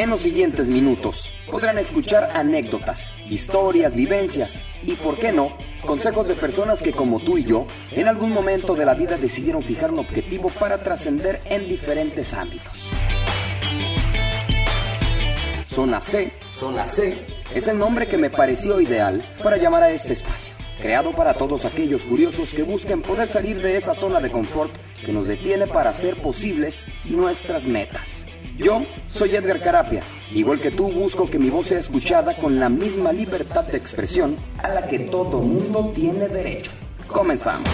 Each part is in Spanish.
En los siguientes minutos podrán escuchar anécdotas, historias, vivencias y, por qué no, consejos de personas que como tú y yo, en algún momento de la vida decidieron fijar un objetivo para trascender en diferentes ámbitos. Zona C, Zona C, es el nombre que me pareció ideal para llamar a este espacio, creado para todos aquellos curiosos que busquen poder salir de esa zona de confort que nos detiene para hacer posibles nuestras metas. Yo soy Edgar Carapia. Igual que tú, busco que mi voz sea escuchada con la misma libertad de expresión a la que todo mundo tiene derecho. Comenzamos.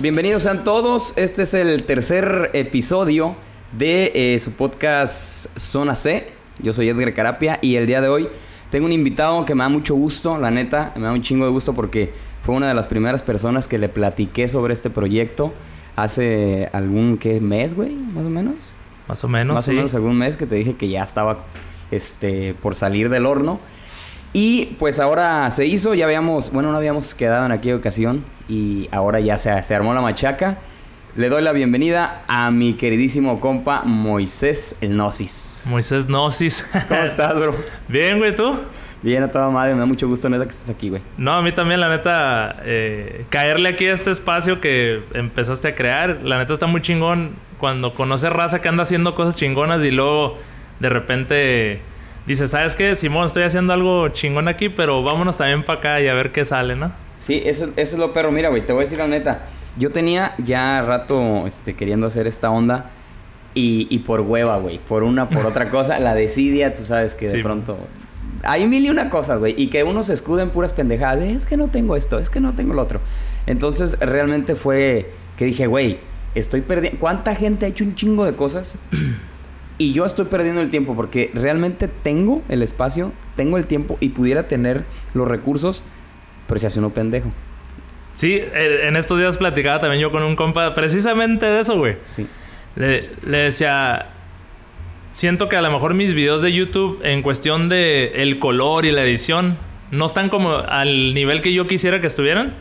Bienvenidos a todos. Este es el tercer episodio de eh, su podcast Zona C. Yo soy Edgar Carapia y el día de hoy tengo un invitado que me da mucho gusto, la neta, me da un chingo de gusto porque fue una de las primeras personas que le platiqué sobre este proyecto hace algún, ¿qué? ¿Mes, güey? ¿Más o menos? Más o menos, Más o menos algún mes que te dije que ya estaba este, por salir del horno. Y pues ahora se hizo, ya habíamos, bueno, no habíamos quedado en aquella ocasión y ahora ya se, se armó la machaca. Le doy la bienvenida a mi queridísimo compa Moisés el Gnosis. Moisés Gnosis. ¿Cómo estás, bro? Bien, güey, ¿tú? Bien, a toda madre, me da mucho gusto, neta, que estés aquí, güey. No, a mí también, la neta, eh, caerle aquí a este espacio que empezaste a crear, la neta está muy chingón cuando conoces raza que anda haciendo cosas chingonas y luego de repente dices, ¿sabes qué? Simón, estoy haciendo algo chingón aquí, pero vámonos también para acá y a ver qué sale, ¿no? Sí, eso, eso es lo perro. Mira, güey, te voy a decir la neta. Yo tenía ya rato este, queriendo hacer esta onda y, y por hueva, güey. Por una, por otra cosa. La desidia, tú sabes que de pronto hay mil y una cosas, güey. Y que uno se escude en puras pendejadas. es que no tengo esto, es que no tengo lo otro. Entonces, realmente fue que dije, güey, estoy perdiendo. ¿Cuánta gente ha hecho un chingo de cosas? y yo estoy perdiendo el tiempo porque realmente tengo el espacio, tengo el tiempo y pudiera tener los recursos, pero se hace uno pendejo. Sí, eh, en estos días platicaba también yo con un compa precisamente de eso, güey. Sí. Le, le decía, siento que a lo mejor mis videos de YouTube en cuestión de el color y la edición no están como al nivel que yo quisiera que estuvieran.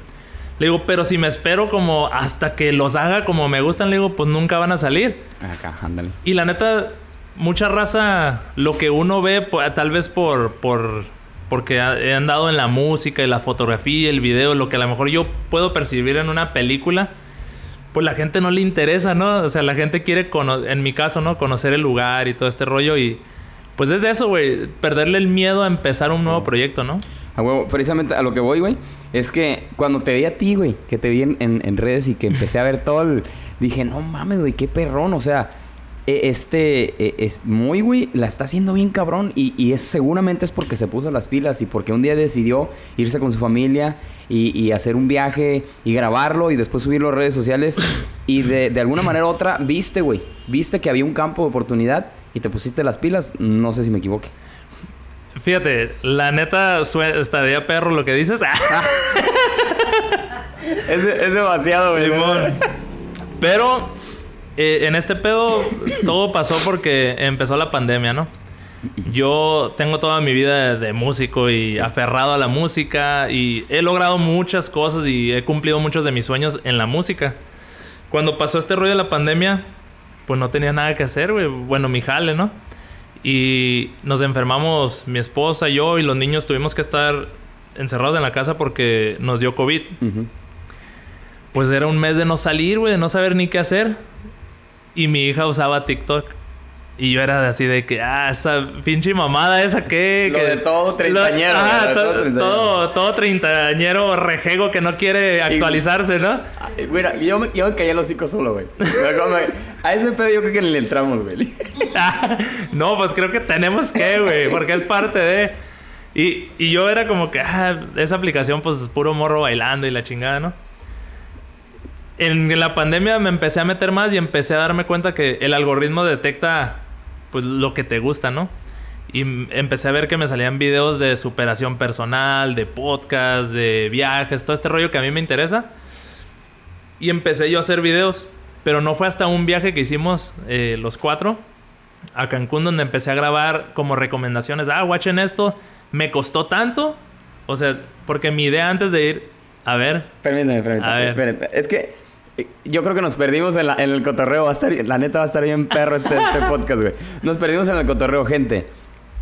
Le digo, pero si me espero como hasta que los haga como me gustan, le digo, pues nunca van a salir. Acá, ándale. Y la neta, mucha raza, lo que uno ve, tal vez por, por, porque he andado en la música y la fotografía, el video, lo que a lo mejor yo puedo percibir en una película, pues la gente no le interesa, ¿no? O sea, la gente quiere, en mi caso, ¿no? Conocer el lugar y todo este rollo y pues es eso, güey, perderle el miedo a empezar un nuevo proyecto, ¿no? A huevo, precisamente a lo que voy, güey, es que cuando te vi a ti, güey, que te vi en, redes y que empecé a ver todo el... Dije, no mames, güey, qué perrón, o sea, e, este e, es muy, güey, la está haciendo bien cabrón y, y, es seguramente es porque se puso las pilas y porque un día decidió irse con su familia y, hacer un viaje y grabarlo y después subirlo a redes sociales. Y de, de alguna manera u otra, viste, güey, viste que había un campo de oportunidad y te pusiste las pilas. No sé si me equivoque. Fíjate, la neta estaría perro lo que dices. es, es, demasiado, güey. Pero eh, en este pedo todo pasó porque empezó la pandemia, ¿no? Yo tengo toda mi vida de, músico y aferrado a la música y he logrado muchas cosas y he cumplido muchos de mis sueños en la música. Cuando pasó este rollo de la pandemia, pues no tenía nada que hacer, güey. Bueno, mi jale, ¿no? Y nos enfermamos mi esposa, yo y los niños tuvimos que estar encerrados en la casa porque nos dio COVID. Pues era un mes de no salir, güey, de no saber ni qué hacer. Y mi hija usaba TikTok. Y yo era así de que, ah, esa pinche mamada esa que... Lo de todo treintañero. ah, todo, todo, treintañero rejego que no quiere actualizarse, ¿no? Mira, yo me, yo me caí el hocico solo, güey. A ese pedo yo creo que le entramos, güey. no, pues creo que tenemos que, güey, porque es parte de... Y, y yo era como que, ah, esa aplicación pues es puro morro bailando y la chingada, ¿no? En la pandemia me empecé a meter más y empecé a darme cuenta que el algoritmo detecta pues lo que te gusta, ¿no? Y empecé a ver que me salían videos de superación personal, de podcast, de viajes, todo este rollo que a mí me interesa. Y empecé yo a hacer videos, pero no fue hasta un viaje que hicimos eh, los cuatro a Cancún donde empecé a grabar como recomendaciones. Ah, watchen esto, me costó tanto. O sea, porque mi idea antes de ir A ver. Permíteme, permíteme. Es que yo creo que nos perdimos en, el cotorreo. Va a estar, la neta va a estar bien perro este, este podcast, güey. Nos perdimos en el cotorreo, gente.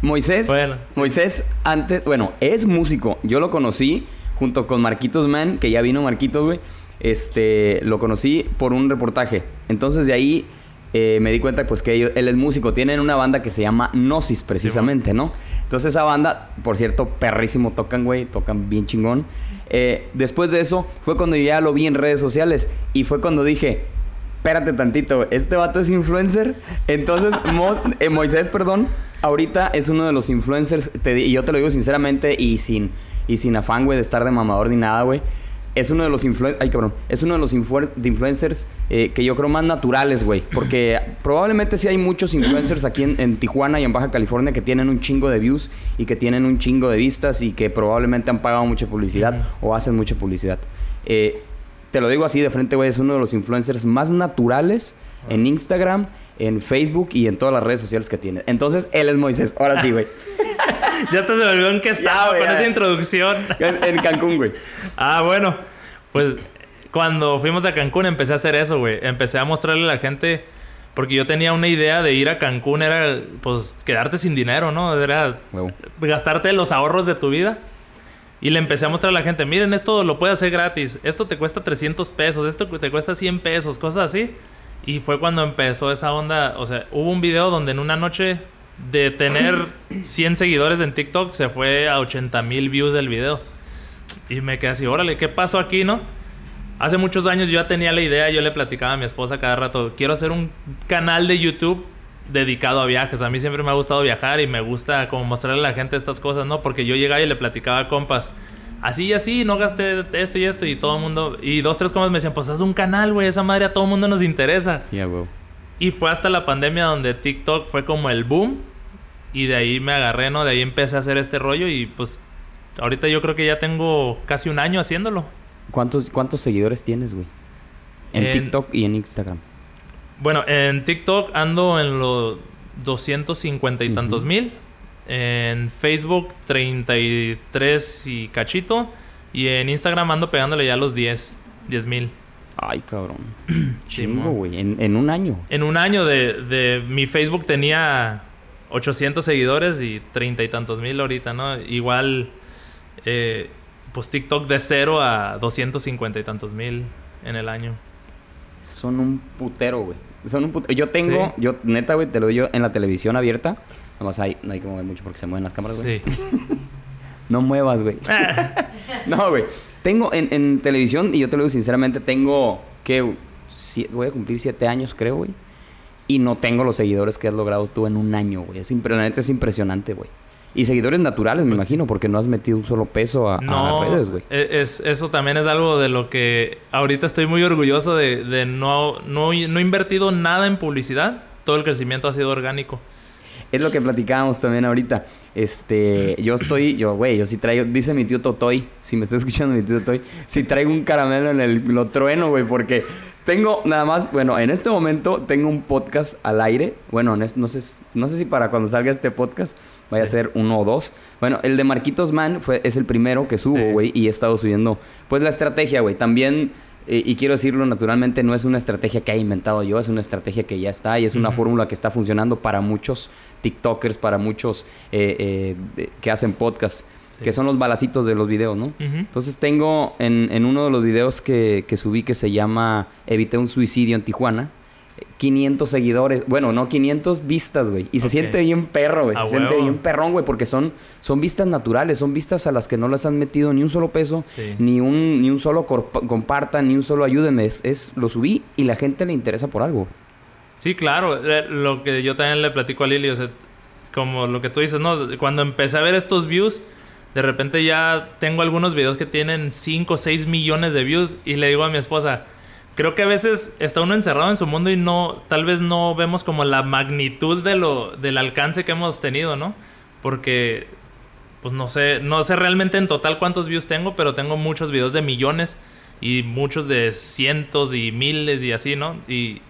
Moisés. Bueno. Moisés, antes. Bueno, es músico. Yo lo conocí junto con Marquitos Man, que ya vino Marquitos, güey. Este, lo conocí por un reportaje. Entonces de ahí eh, me di cuenta pues que él es músico. Tienen una banda que se llama Gnosis precisamente, ¿no? Entonces esa banda, por cierto, perrísimo tocan, güey. Tocan bien chingón. Eh, después de eso fue cuando yo ya lo vi en redes sociales. Y fue cuando dije, espérate tantito, este vato es influencer. Entonces, eh, Moisés, perdón, ahorita es uno de los influencers. y yo te lo digo sinceramente y sin, y sin afán, güey, de estar de mamador ni nada, güey es uno de los Ay, cabrón. Es uno de los influencers eh, que yo creo más naturales, güey. Porque probablemente sí hay muchos influencers aquí en, Tijuana y en Baja California que tienen un chingo de views y que tienen un chingo de vistas y que probablemente han pagado mucha publicidad o hacen mucha publicidad. Eh, te lo digo así de frente, güey. Es uno de los influencers más naturales en Instagram, en Facebook y en todas las redes sociales que tiene. Entonces, él es Moisés. Ahora sí, güey. ya te se volvió en que estaba con esa introducción. En, Cancún, güey. ah, bueno. Pues cuando fuimos a Cancún empecé a hacer eso, güey. Empecé a mostrarle a la gente... Porque yo tenía una idea de ir a Cancún, era pues quedarte sin dinero, ¿no? Era gastarte los ahorros de tu vida. Y le empecé a mostrar a la gente, miren, esto lo puedes hacer gratis, esto te cuesta 300 pesos, esto te cuesta 100 pesos, cosas así. Y fue cuando empezó esa onda, o sea, hubo un video donde en una noche de tener 100 seguidores en TikTok se fue a 80 mil views del video. Y me quedé así, órale, ¿qué pasó aquí, no? Hace muchos años yo ya tenía la idea, yo le platicaba a mi esposa cada rato, quiero hacer un canal de YouTube dedicado a viajes. A mí siempre me ha gustado viajar y me gusta como mostrarle a la gente estas cosas, ¿no? Porque yo llegaba y le platicaba a compas, así y así, no gasté esto y esto y todo el mundo, y dos, tres compas me decían, pues haz un canal, güey, esa madre a todo el mundo nos interesa. Sí, güey. Y fue hasta la pandemia donde TikTok fue como el boom. Y de ahí me agarré, ¿no? De ahí empecé a hacer este rollo y pues ahorita yo creo que ya tengo casi un año haciéndolo. ¿Cuántos, cuántos seguidores tienes, güey? En, TikTok y en Instagram. Bueno, en TikTok ando en los 250 y tantos mil. En Facebook 33 y cachito. Y en Instagram ando pegándole ya los 10, 10 mil. Ay, cabrón. Chingo, güey. En, un año. En un año de, mi Facebook tenía 800 seguidores y treinta y tantos mil ahorita, ¿no? Igual, eh, pues TikTok de cero a 250 y tantos mil en el año. Son un putero, güey. Son un putero. Yo tengo, yo neta, güey, te lo digo en la televisión abierta. Nomás hay, no hay que mover mucho porque se mueven las cámaras, güey. Sí. no muevas, güey. no, güey. Tengo en, televisión, y yo te lo digo sinceramente, tengo que voy a cumplir siete años, creo, güey. Y no tengo los seguidores que has logrado tú en un año, güey. Es, es impresionante, güey. Y seguidores naturales, me pues imagino, porque no has metido un solo peso a, las redes, güey. E, es, eso también es algo de lo que ahorita estoy muy orgulloso de, de no, no, no he invertido nada en publicidad. Todo el crecimiento ha sido orgánico. Es lo que platicábamos también ahorita. Este, yo estoy, yo, güey, yo sí traigo, dice mi tío Totoy, si me está escuchando mi tío Totoy, si traigo un caramelo en el, lo trueno, güey, porque tengo nada más, bueno, en este momento tengo un podcast al aire. Bueno, no sé, no sé si para cuando salga este podcast vaya a ser uno o dos. Bueno, el de Marquitos Man fue, es el primero que subo, güey, y he estado subiendo, pues la estrategia, güey. También eh, y quiero decirlo naturalmente, no es una estrategia que he inventado yo, es una estrategia que ya está y es una fórmula que está funcionando para muchos TikTokers, para muchos eh, eh, que hacen podcasts, que son los balacitos de los videos, ¿no? Entonces tengo en, en, uno de los videos que, que subí que se llama Evité un suicidio en Tijuana, 500 seguidores. Bueno, no, 500 vistas, güey. Y se siente bien perro, güey. Se siente bien perrón, güey, porque son, son vistas naturales, son vistas a las que no les han metido ni un solo peso, ni, un, ni un solo compartan, ni un solo ayúdenme. Es, lo subí y la gente le interesa por algo. Sí, claro. Eh, lo que yo también le platico a Lili, o sea, como lo que tú dices, ¿no? Cuando empecé a ver estos views, de repente ya tengo algunos videos que tienen 5 o 6 millones de views y le digo a mi esposa, creo que a veces está uno encerrado en su mundo y no, tal vez no vemos como la magnitud de lo, del alcance que hemos tenido, ¿no? Porque, pues no sé, no sé realmente en total cuántos views tengo, pero tengo muchos videos de millones y muchos de cientos y miles y así, ¿no? Y,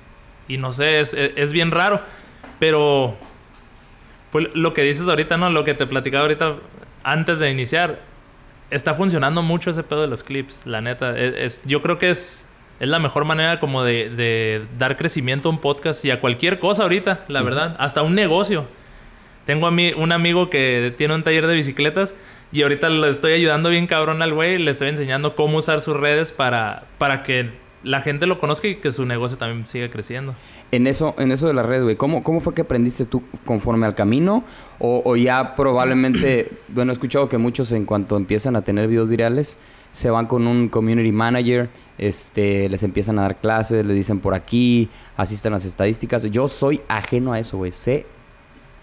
y no sé, es, es, bien raro, pero pues lo que dices ahorita, ¿no? Lo que te platicaba ahorita antes de iniciar, está funcionando mucho ese pedo de los clips, la neta. E, es, yo creo que es, es la mejor manera como de, de, dar crecimiento a un podcast y a cualquier cosa ahorita, la verdad. Hasta un negocio. Tengo a mí un amigo que tiene un taller de bicicletas y ahorita le estoy ayudando bien cabrón al güey. Le estoy enseñando cómo usar sus redes para, para que la gente lo conozca y que su negocio también siga creciendo. En eso, en eso de la red, güey, ¿cómo, ¿cómo fue que aprendiste tú conforme al camino? O, o ya probablemente, bueno, he escuchado que muchos en cuanto empiezan a tener videos virales, se van con un community manager, este, les empiezan a dar clases, les dicen por aquí, asisten las estadísticas. Yo soy ajeno a eso, güey. Sé,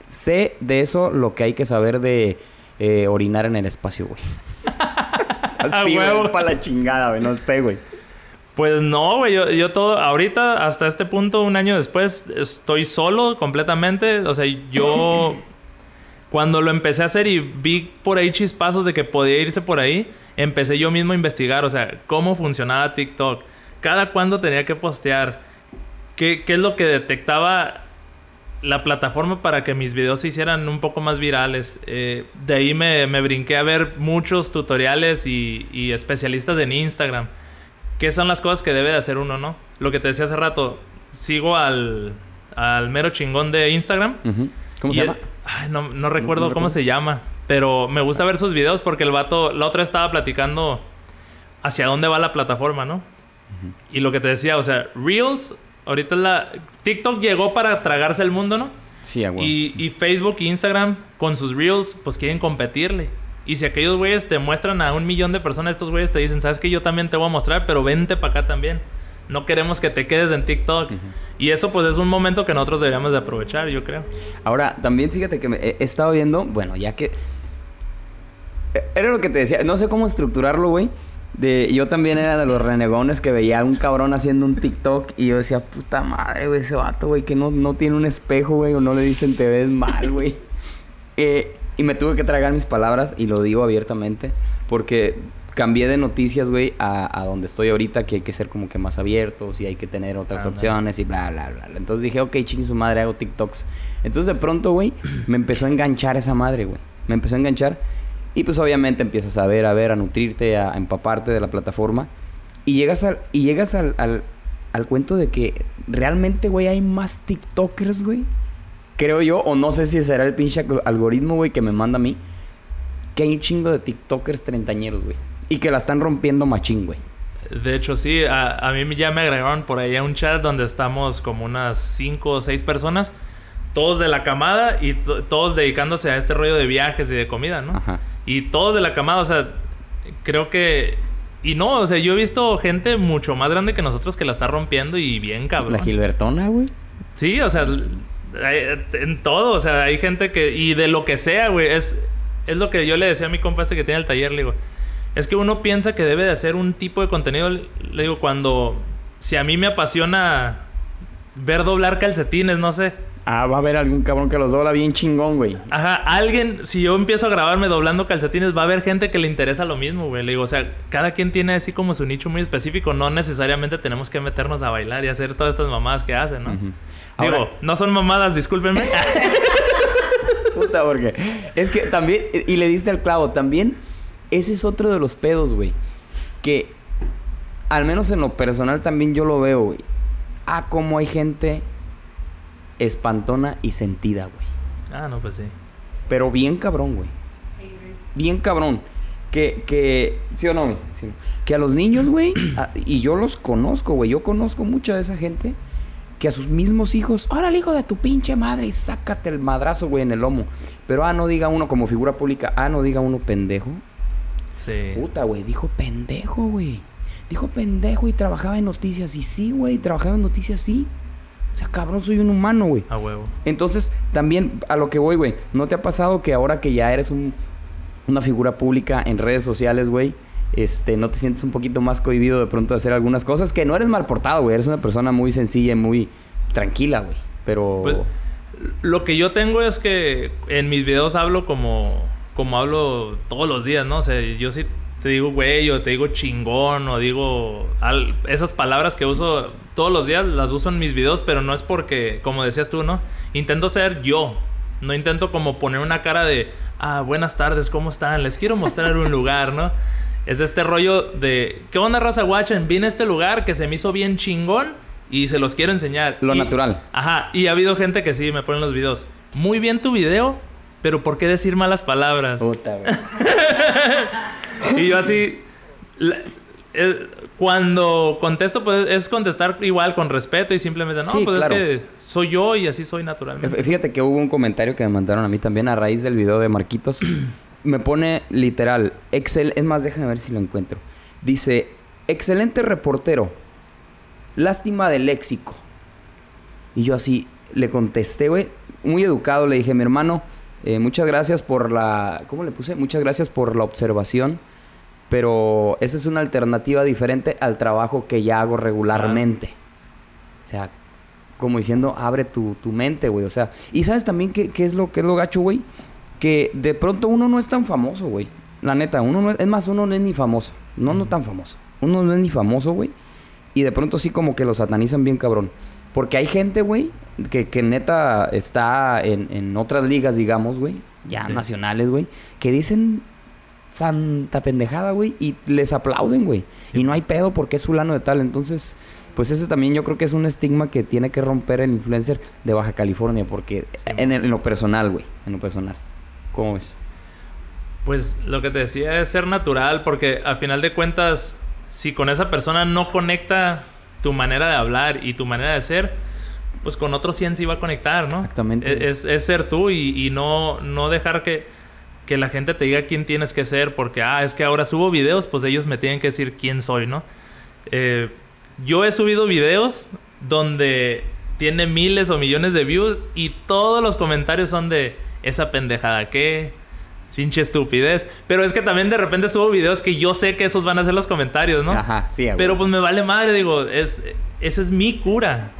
sé de eso lo que hay que saber de eh, orinar en el espacio, güey. Así, huevo. para la chingada, güey. No sé, güey. Pues no, güey. Yo, yo, todo, ahorita, hasta este punto, un año después, estoy solo completamente. O sea, yo. cuando lo empecé a hacer y vi por ahí chispazos de que podía irse por ahí, empecé yo mismo a investigar, o sea, cómo funcionaba TikTok, cada cuándo tenía que postear, qué, qué es lo que detectaba la plataforma para que mis videos se hicieran un poco más virales. Eh, de ahí me, me, brinqué a ver muchos tutoriales y, y, especialistas en Instagram. ¿Qué son las cosas que debe de hacer uno, no? Lo que te decía hace rato, sigo al, al mero chingón de Instagram. Uh -huh. ¿Cómo se llama? Ay, no, no, recuerdo no, cómo se llama. Pero me gusta ver sus videos porque el vato, la otra estaba platicando hacia dónde va la plataforma, ¿no? Uh -huh. Y lo que te decía, o sea, Reels Ahorita la... TikTok llegó para tragarse el mundo, ¿no? Sí, agua. Y, y, Facebook e Instagram con sus Reels, pues quieren competirle. Y si aquellos güeyes te muestran a un millón de personas, estos güeyes te dicen, ¿sabes qué? Yo también te voy a mostrar, pero vente para acá también. No queremos que te quedes en TikTok. Uh -huh. Y eso pues es un momento que nosotros deberíamos de aprovechar, yo creo. Ahora, también fíjate que me he estado viendo, bueno, ya que... Era lo que te decía, no sé cómo estructurarlo, güey. De, yo también era de los renegones que veía a un cabrón haciendo un TikTok y yo decía, puta madre, güey, ese vato, güey, que no, no tiene un espejo, güey, o no le dicen te ves mal, güey. eh, y me tuve que tragar mis palabras y lo digo abiertamente porque cambié de noticias, güey, a, a, donde estoy ahorita, que hay que ser como que más abiertos y hay que tener otras opciones y bla, bla, bla. Entonces dije, ok, chingue su madre, hago TikToks. Entonces de pronto, güey, me empezó a enganchar esa madre, güey. Me empezó a enganchar. Y pues obviamente empiezas a ver, a ver, a nutrirte, a, empaparte de la plataforma. Y llegas al, y llegas al, al, al cuento de que realmente, güey, hay más TikTokers, güey. Creo yo, o no sé si será el pinche algoritmo, güey, que me manda a mí. Que hay un chingo de TikTokers treintañeros, güey. Y que la están rompiendo machín, güey. De hecho, sí. A, a, mí ya me agregaron por ahí a un chat donde estamos como unas cinco o seis personas. Todos de la camada y todos dedicándose a este rollo de viajes y de comida, ¿no? Ajá. Y todos de la camada, o sea, creo que... Y no, o sea, yo he visto gente mucho más grande que nosotros que la está rompiendo y bien cabrón. La Gilbertona, güey. Sí, o sea, en todo, o sea, hay gente que... Y de lo que sea, güey, es, es lo que yo le decía a mi compa este que tiene el taller, le digo, es que uno piensa que debe de hacer un tipo de contenido, le digo, cuando... Si a mí me apasiona ver doblar calcetines, no sé Ah, va a haber algún cabrón que los dobla bien chingón, güey. Ajá, alguien, si yo empiezo a grabarme doblando calcetines, va a haber gente que le interesa lo mismo, güey. Le digo, o sea, cada quien tiene así como su nicho muy específico. No necesariamente tenemos que meternos a bailar y hacer todas estas mamadas que hacen, ¿no? Uh -huh. Digo, no son mamadas, discúlpenme. Puta, porque es que también, y le diste al clavo, también ese es otro de los pedos, güey. Que al menos en lo personal también yo lo veo, güey. Ah, como hay gente espantona y sentida, güey. Ah, no, pues sí. Pero bien cabrón, güey. Bien cabrón. Que, que, ¿sí o no? Sí. Que a los niños, güey, y yo los conozco, güey. Yo conozco mucha de esa gente que a sus mismos hijos, ahora el hijo de tu pinche madre y sácate el madrazo, güey, en el lomo. Pero, ah, no diga uno como figura pública, ah, no diga uno pendejo. Sí. Puta, güey, dijo pendejo, güey. Dijo pendejo y trabajaba en noticias. Y sí, güey, trabajaba en noticias, sí. O sea, cabrón, soy un humano, güey. A huevo. Entonces, también a lo que voy, güey. ¿No te ha pasado que ahora que ya eres un, una figura pública en redes sociales, güey, este, no te sientes un poquito más cohibido de pronto de hacer algunas cosas? Que no eres mal portado, güey. Eres una persona muy sencilla y muy tranquila, güey. Pero... Pues, lo que yo tengo es que en mis videos hablo como, como hablo todos los días, ¿no? O sea, yo sí te digo güey o te digo chingón o digo esas palabras que uso todos los días las uso en mis videos, pero no es porque, como decías tú, ¿no? Intento ser yo. No intento como poner una cara de, ah, buenas tardes, ¿cómo están? Les quiero mostrar un lugar, ¿no? Es de este rollo de, ¿qué onda, raza guachen? Vine a este lugar que se me hizo bien chingón y se los quiero enseñar. Lo natural. Ajá, y ha habido gente que sí me ponen los videos. Muy bien tu video, pero ¿por qué decir malas palabras? Puta, y yo así... Eh, cuando contesto, pues es contestar igual con respeto y simplemente, no, pues es que soy yo y así soy naturalmente. Fíjate que hubo un comentario que me mandaron a mí también a raíz del video de Marquitos. Me pone literal, Excel, es más, déjame ver si lo encuentro. Dice, excelente reportero, lástima del léxico. Y yo así le contesté, güey, muy educado, le dije, mi hermano, eh, muchas gracias por la, ¿cómo le puse? Muchas gracias por la observación pero esa es una alternativa diferente al trabajo que ya hago regularmente. O sea, como diciendo, abre tu, mente, güey. O sea, y sabes también qué, es lo que es lo gacho, güey. Que de pronto uno no es tan famoso, güey. La neta, uno no es, es más, uno no es ni famoso. No, no tan famoso. Uno no es ni famoso, güey. Y de pronto sí como que lo satanizan bien cabrón. Porque hay gente, güey, que, que neta está en, en otras ligas, digamos, güey. Ya nacionales, güey. Que dicen santa pendejada, güey, y les aplauden, güey. Y no hay pedo porque es fulano de tal. Entonces, pues ese también yo creo que es un estigma que tiene que romper el influencer de Baja California, porque en, lo personal, güey, en lo personal. ¿Cómo es? Pues lo que te decía es ser natural, porque a final de cuentas, si con esa persona no conecta tu manera de hablar y tu manera de ser, pues con otros 100 sí va a conectar, ¿no? Exactamente. Es, ser tú y, y no, no dejar que que la gente te diga quién tienes que ser, porque, ah, es que ahora subo videos, pues ellos me tienen que decir quién soy, ¿no? Eh, yo he subido videos donde tiene miles o millones de views y todos los comentarios son de esa pendejada que pinche estupidez. Pero es que también de repente subo videos que yo sé que esos van a ser los comentarios, ¿no? Ajá, sí. Pero pues me vale madre, digo, es, esa es mi cura.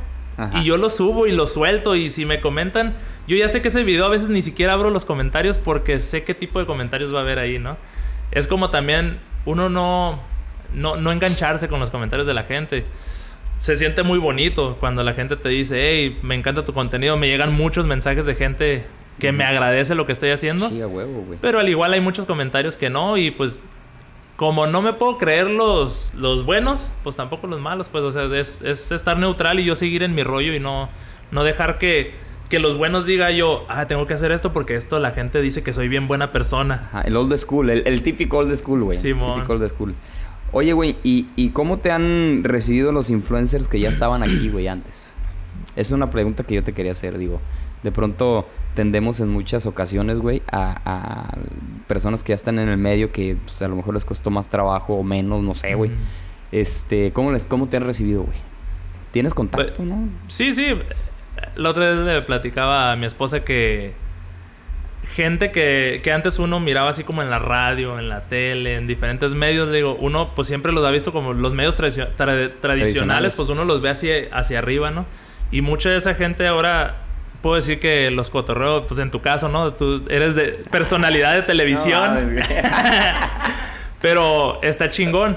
Y yo lo subo y lo suelto y si me comentan, yo ya sé que ese video a veces ni siquiera abro los comentarios porque sé qué tipo de comentarios va a haber ahí, ¿no? Es como también uno no, no, no engancharse con los comentarios de la gente. Se siente muy bonito cuando la gente te dice, hey, me encanta tu contenido. Me llegan muchos mensajes de gente que me agradece lo que estoy haciendo. Sí, a huevo, güey. Pero al igual hay muchos comentarios que no y pues como no me puedo creer los, los buenos, pues tampoco los malos, pues, o sea, es, es estar neutral y yo seguir en mi rollo y no, no dejar que, que los buenos diga yo, ah, tengo que hacer esto porque esto la gente dice que soy bien buena persona. el old school, el, típico old school, güey. Sí, típico old school. Oye, güey, ¿y, ¿y cómo te han recibido los influencers que ya estaban aquí, güey, antes? Es una pregunta que yo te quería hacer, digo. De pronto tendemos en muchas ocasiones, güey, a, personas que ya están en el medio que pues, a lo mejor les costó más trabajo o menos, no sé, güey. Este, ¿cómo, les, ¿Cómo te han recibido, güey? ¿Tienes contacto, pues, no? Sí, sí. La otra vez le platicaba a mi esposa que gente que, que, antes uno miraba así como en la radio, en la tele, en diferentes medios, digo, uno pues siempre los ha visto como los medios tradicionales, tradicionales, pues uno los ve hacia, hacia arriba, ¿no? Y mucha de esa gente ahora puedo decir que los cotorreos, pues en tu caso, ¿no? Tú eres de personalidad de televisión. Pero está chingón.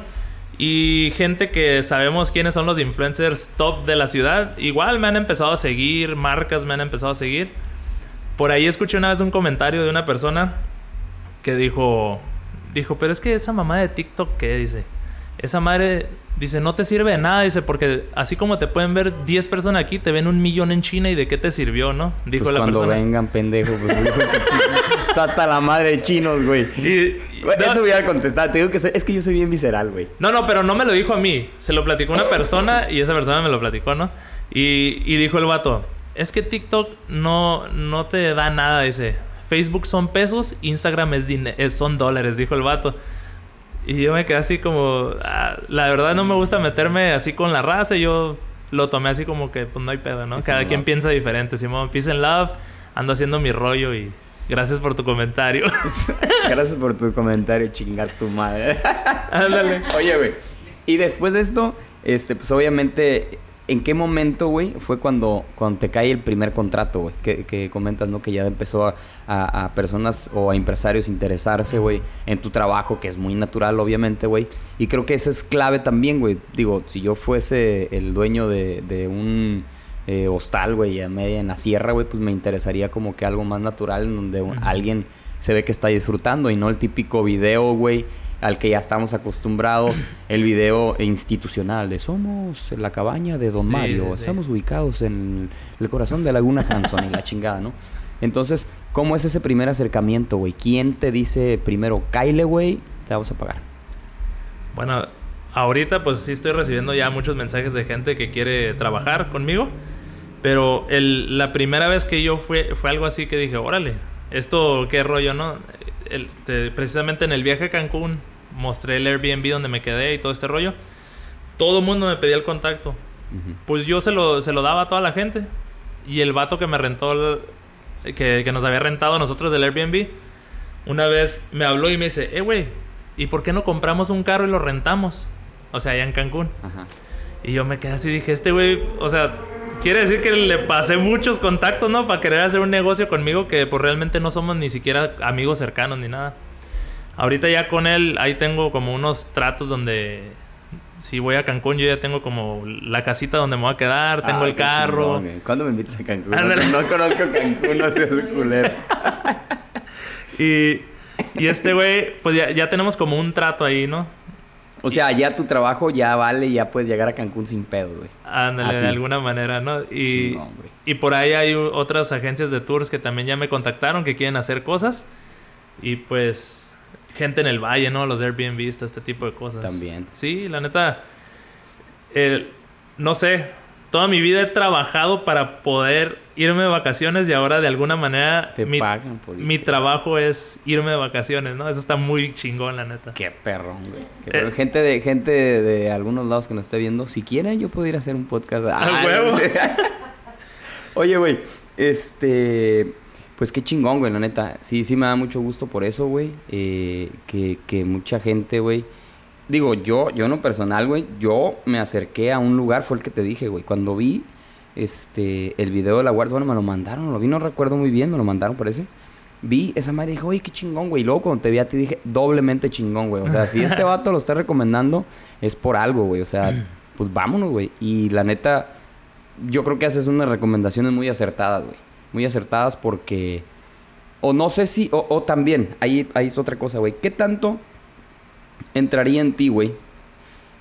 Y gente que sabemos quiénes son los influencers top de la ciudad, igual me han empezado a seguir, marcas me han empezado a seguir. Por ahí escuché una vez un comentario de una persona que dijo, dijo, pero es que esa mamá de TikTok, ¿qué dice? Esa madre Dice, no te sirve de nada, dice, porque así como te pueden ver 10 personas aquí, te ven un millón en China y de qué te sirvió, ¿no? Dijo pues la cuando vengan, pendejo, pues está hasta la madre de chinos, güey. Y, Eso voy a contestar, te digo que es que yo soy bien visceral, güey. No, no, pero no me lo dijo a mí, se lo platicó una persona y esa persona me lo platicó, ¿no? Y, y dijo el vato, es que TikTok no, no te da nada, dice. Facebook son pesos, Instagram es son dólares, dijo el vato. Y yo me quedé así como, ah, la verdad no me gusta meterme así con la raza. Yo lo tomé así como que, pues no hay pedo, ¿no? Cada quien piensa diferente. Simón, peace and love, ando haciendo mi rollo y gracias por tu comentario. gracias por tu comentario, chingar tu madre. Ándale. Oye, güey. Y después de esto, este, pues obviamente ¿En qué momento, güey, fue cuando, cuando te cae el primer contrato, güey? Que, comentas, ¿no? Que ya empezó a, personas o a empresarios interesarse, güey, en tu trabajo, que es muy natural, obviamente, güey. Y creo que eso es clave también, güey. Digo, si yo fuese el dueño de, un eh, hostal, güey, en, en la sierra, güey, pues me interesaría como que algo más natural en donde alguien se ve que está disfrutando y no el típico video, güey, al que ya estamos acostumbrados, el video institucional de somos la cabaña de Don Mario, estamos ubicados en el corazón de Laguna Hanson y la chingada, ¿no? Entonces, ¿cómo es ese primer acercamiento, güey? ¿Quién te dice primero, Kyle, güey, te vamos a pagar? Bueno, ahorita pues sí estoy recibiendo ya muchos mensajes de gente que quiere trabajar conmigo, pero el, la primera vez que yo fue, fue algo así que dije, órale, esto qué rollo, ¿no? precisamente en el viaje a Cancún mostré el Airbnb donde me quedé y todo este rollo. Todo el mundo me pedía el contacto. Pues yo se lo, se lo daba a toda la gente. Y el vato que me rentó, que, que, nos había rentado a nosotros del Airbnb, una vez me habló y me dice, eh, güey, ¿y por qué no compramos un carro y lo rentamos? O sea, allá en Cancún. Y yo me quedé así y dije, este güey, o sea, quiere decir que le pasé muchos contactos, ¿no? Para querer hacer un negocio conmigo que pues realmente no somos ni siquiera amigos cercanos ni nada. Ahorita ya con él, ahí tengo como unos tratos donde si voy a Cancún, yo ya tengo como la casita donde me voy a quedar, tengo ah, el carro. ¿Cuándo me invitas a Cancún? No, conozco Cancún, no seas culero. y, y este güey, pues ya, ya tenemos como un trato ahí, ¿no? O sea, ya tu trabajo ya vale, ya puedes llegar a Cancún sin pedo, güey. Ándale, de alguna manera, ¿no? Y, y por ahí hay otras agencias de tours que también ya me contactaron que quieren hacer cosas. Y pues, gente en el valle, ¿no? Los Airbnb, este tipo de cosas. También. Sí, la neta. no sé, toda mi vida he trabajado para poder irme de vacaciones y ahora de alguna manera Te mi, pagan por mi trabajo es irme de vacaciones, ¿no? Eso está muy chingón, la neta. Qué perrón, güey. Eh, gente de gente de, algunos lados que nos esté viendo, si quieren yo puedo ir a hacer un podcast. ¡Al huevo! Oye, güey, este... Pues qué chingón, güey, la neta. Sí, sí me da mucho gusto por eso, güey. Eh, que, que mucha gente, güey Digo, yo, yo no personal, güey, yo me acerqué a un lugar, fue el que te dije, güey. Cuando vi este el video de la guardia, bueno, me lo mandaron, lo vi, no recuerdo muy bien, me lo mandaron, parece. Vi esa madre y dije, oye, qué chingón, güey. Y luego cuando te vi a ti dije, doblemente chingón, güey. O sea, si este vato lo está recomendando, es por algo, güey. O sea, pues vámonos, güey. Y la neta, yo creo que haces unas recomendaciones muy acertadas, güey. Muy acertadas porque. O no sé si. O, o también, ahí, ahí es otra cosa, güey. ¿Qué tanto entraría en ti, güey,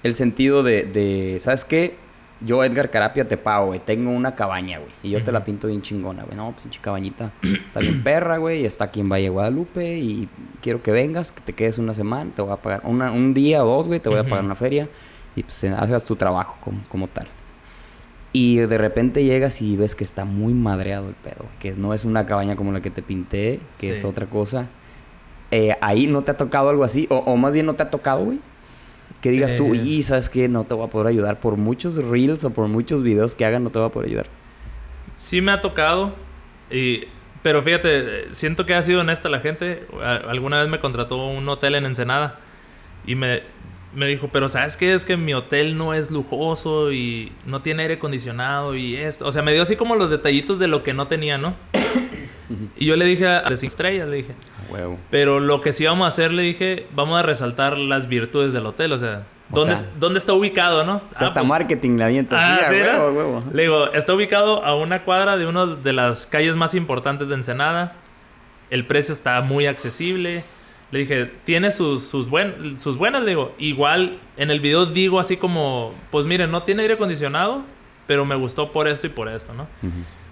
el sentido de, de, ¿sabes qué? Yo, Edgar Carapia, te pago, güey. Tengo una cabaña, güey. Y yo te la pinto bien chingona, güey. No, pues pinche cabañita. Está bien perra, güey. Está aquí en Valle Guadalupe. Y quiero que vengas, que te quedes una semana. Te voy a pagar un día o dos, güey. Te voy a pagar una feria. Y pues hagas tu trabajo como, como tal. Y de repente llegas y ves que está muy madreado el pedo. Que no es una cabaña como la que te pinté, que es otra cosa. Eh, ahí no te ha tocado algo así, o, más bien no te ha tocado, güey. Que digas tú, eh. y sabes que no te voy a poder ayudar por muchos reels o por muchos videos que hagan, no te voy a poder ayudar. Sí me ha tocado, y, pero fíjate, siento que ha sido honesta la gente. Alguna vez me contrató un hotel en Ensenada y me, me dijo, pero ¿sabes qué? Es que mi hotel no es lujoso y no tiene aire acondicionado y esto. O sea, me dio así como los detallitos de lo que no tenía, ¿no? y yo le dije a de estrellas, le dije, pero lo que sí vamos a hacer, le dije, vamos a resaltar las virtudes del hotel. O sea, ¿dónde, ¿dónde está ubicado, no? O sea, ah, hasta pues, marketing la avienta. Ah, Le digo, está ubicado a una cuadra de una de las calles más importantes de Ensenada. El precio está muy accesible. Le dije, tiene sus, sus, sus buenas, le digo. Igual en el video digo así como, pues miren, no tiene aire acondicionado, pero me gustó por esto y por esto, ¿no?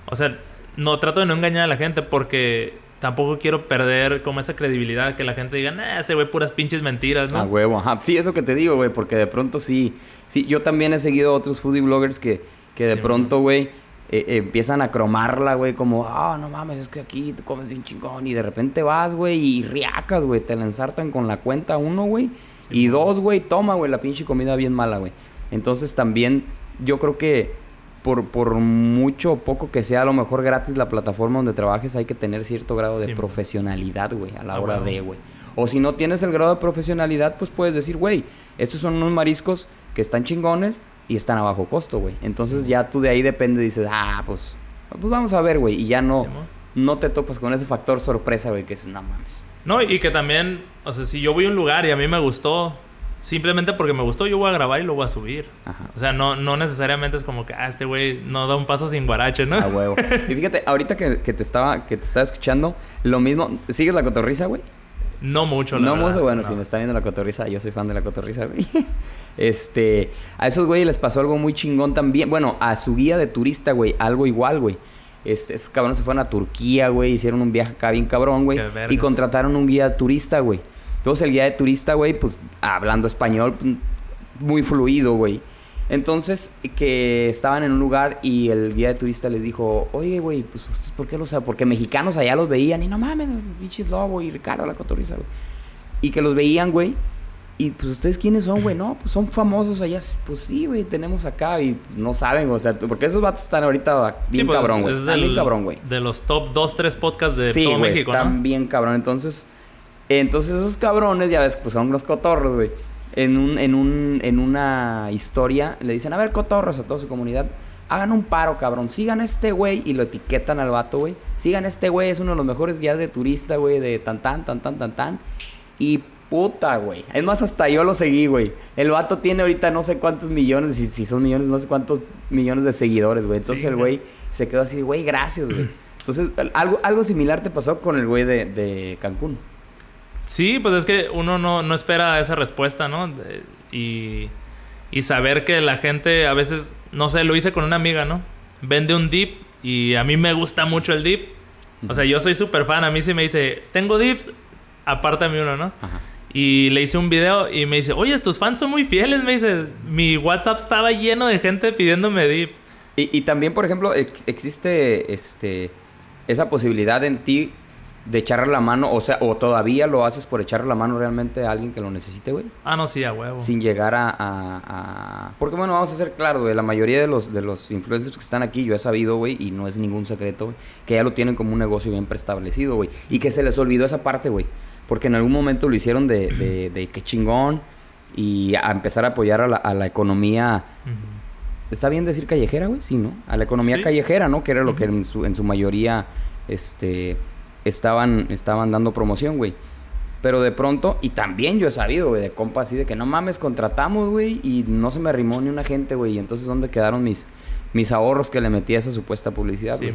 O sea, no trato de no engañar a la gente porque tampoco quiero perder como esa credibilidad que la gente diga, nah, ese güey puras pinches mentiras, ¿no? A huevo, ajá. Sí, es lo que te digo, güey, porque de pronto sí. Sí, yo también he seguido a otros foodie bloggers que, que de pronto, güey, eh, empiezan a cromarla, güey, como, ah, no mames, es que aquí te comes bien chingón. Y de repente vas, güey, y riacas, güey, te la ensartan con la cuenta uno, güey. y dos, güey, toma, güey, la pinche comida bien mala, güey. Entonces también yo creo que por, por mucho o poco que sea a lo mejor gratis la plataforma donde trabajes, hay que tener cierto grado de profesionalidad, güey, a la ah, hora de, güey. O si no tienes el grado de profesionalidad, pues puedes decir, güey, estos son unos mariscos que están chingones y están a bajo costo, güey. Entonces ya tú de ahí depende, dices, ah, pues, pues vamos a ver, güey. Y ya no, no te topas con ese factor sorpresa, güey, que es, no mames. No, y que también, o sea, si yo voy a un lugar y a mí me gustó, simplemente porque me gustó, yo voy a grabar y lo voy a subir. O sea, no, no necesariamente es como que, ah, este güey no da un paso sin guarache, ¿no? A huevo. y fíjate, ahorita que, te estaba, que te estaba escuchando, lo mismo, ¿sigues la cotorriza, güey? No mucho, la No mucho, bueno, si me está viendo la cotorriza, yo soy fan de la cotorriza, güey. Este, a esos güeyes les pasó algo muy chingón también. Bueno, a su guía de turista, güey, algo igual, güey. Este, esos cabrones se fueron a Turquía, güey, hicieron un viaje acá bien cabrón, güey. Y contrataron un guía de turista, güey. Entonces el guía de turista, güey, pues hablando español muy fluido, güey. Entonces, que estaban en un lugar y el guía de turista les dijo, oye, güey, pues ¿por qué lo saben? Porque mexicanos allá los veían y no mames, bichis Lobo y Ricardo la cotorriza, güey. Y que los veían, güey. Y pues ustedes quiénes son, güey, no, pues son famosos allá. Pues sí, güey, tenemos acá y no saben, o sea, porque esos vatos están ahorita bien pues, cabrón, güey. Están bien cabrón, güey. De los top 2, 3 podcasts de todo México, están bien cabrón. Entonces, entonces esos cabrones, ya ves, pues son los cotorros, güey. En, un, en, un, en una historia le dicen, a ver, cotorros a toda su comunidad, hagan un paro, cabrón. Sigan a este güey y lo etiquetan al vato, güey. Sigan a este güey, es uno de los mejores guías de turista, güey, de tan tan, tan tan, tan tan. Y puta, güey. Es más, hasta yo lo seguí, güey. El vato tiene ahorita no sé cuántos millones, si, si son millones, no sé cuántos millones de seguidores, güey. Entonces el güey se quedó así, güey, gracias, güey. Entonces, algo, algo similar te pasó con el güey de, de Cancún. Sí, pues es que uno no, no espera esa respuesta, ¿no? y, y saber que la gente a veces, no sé, lo hice con una amiga, ¿no? Vende un dip y a mí me gusta mucho el dip. O sea, yo soy súper fan. A mí sí me dice, tengo dips, apártame uno, ¿no? Ajá. Y le hice un video y me dice, oye, estos fans son muy fieles. Me dice, mi WhatsApp estaba lleno de gente pidiéndome dip. Y, y también, por ejemplo, existe este, esa posibilidad en ti de echarle la mano, o sea, o todavía lo haces por echarle la mano realmente a alguien que lo necesite, güey. Ah, no, sí, a huevo. Sin llegar a, a, Porque bueno, vamos a ser claros, güey, la mayoría de los, de los influencers que están aquí, yo he sabido, güey, y no es ningún secreto, güey, que ya lo tienen como un negocio bien preestablecido, güey. Y que se les olvidó esa parte, güey. Porque en algún momento lo hicieron de, de, de qué chingón y a empezar a apoyar a la, a la economía. ¿Está bien decir callejera, güey? Sí, ¿no? A la economía callejera, ¿no? Que era lo que en su, en su mayoría este, estaban, estaban dando promoción, güey. Pero de pronto, y también yo he sabido, güey, de compa así de que no mames, contratamos, güey, y no se me arrimó ni una gente, güey. Y entonces, ¿dónde quedaron mis, mis ahorros que le metí a esa supuesta publicidad? Sí,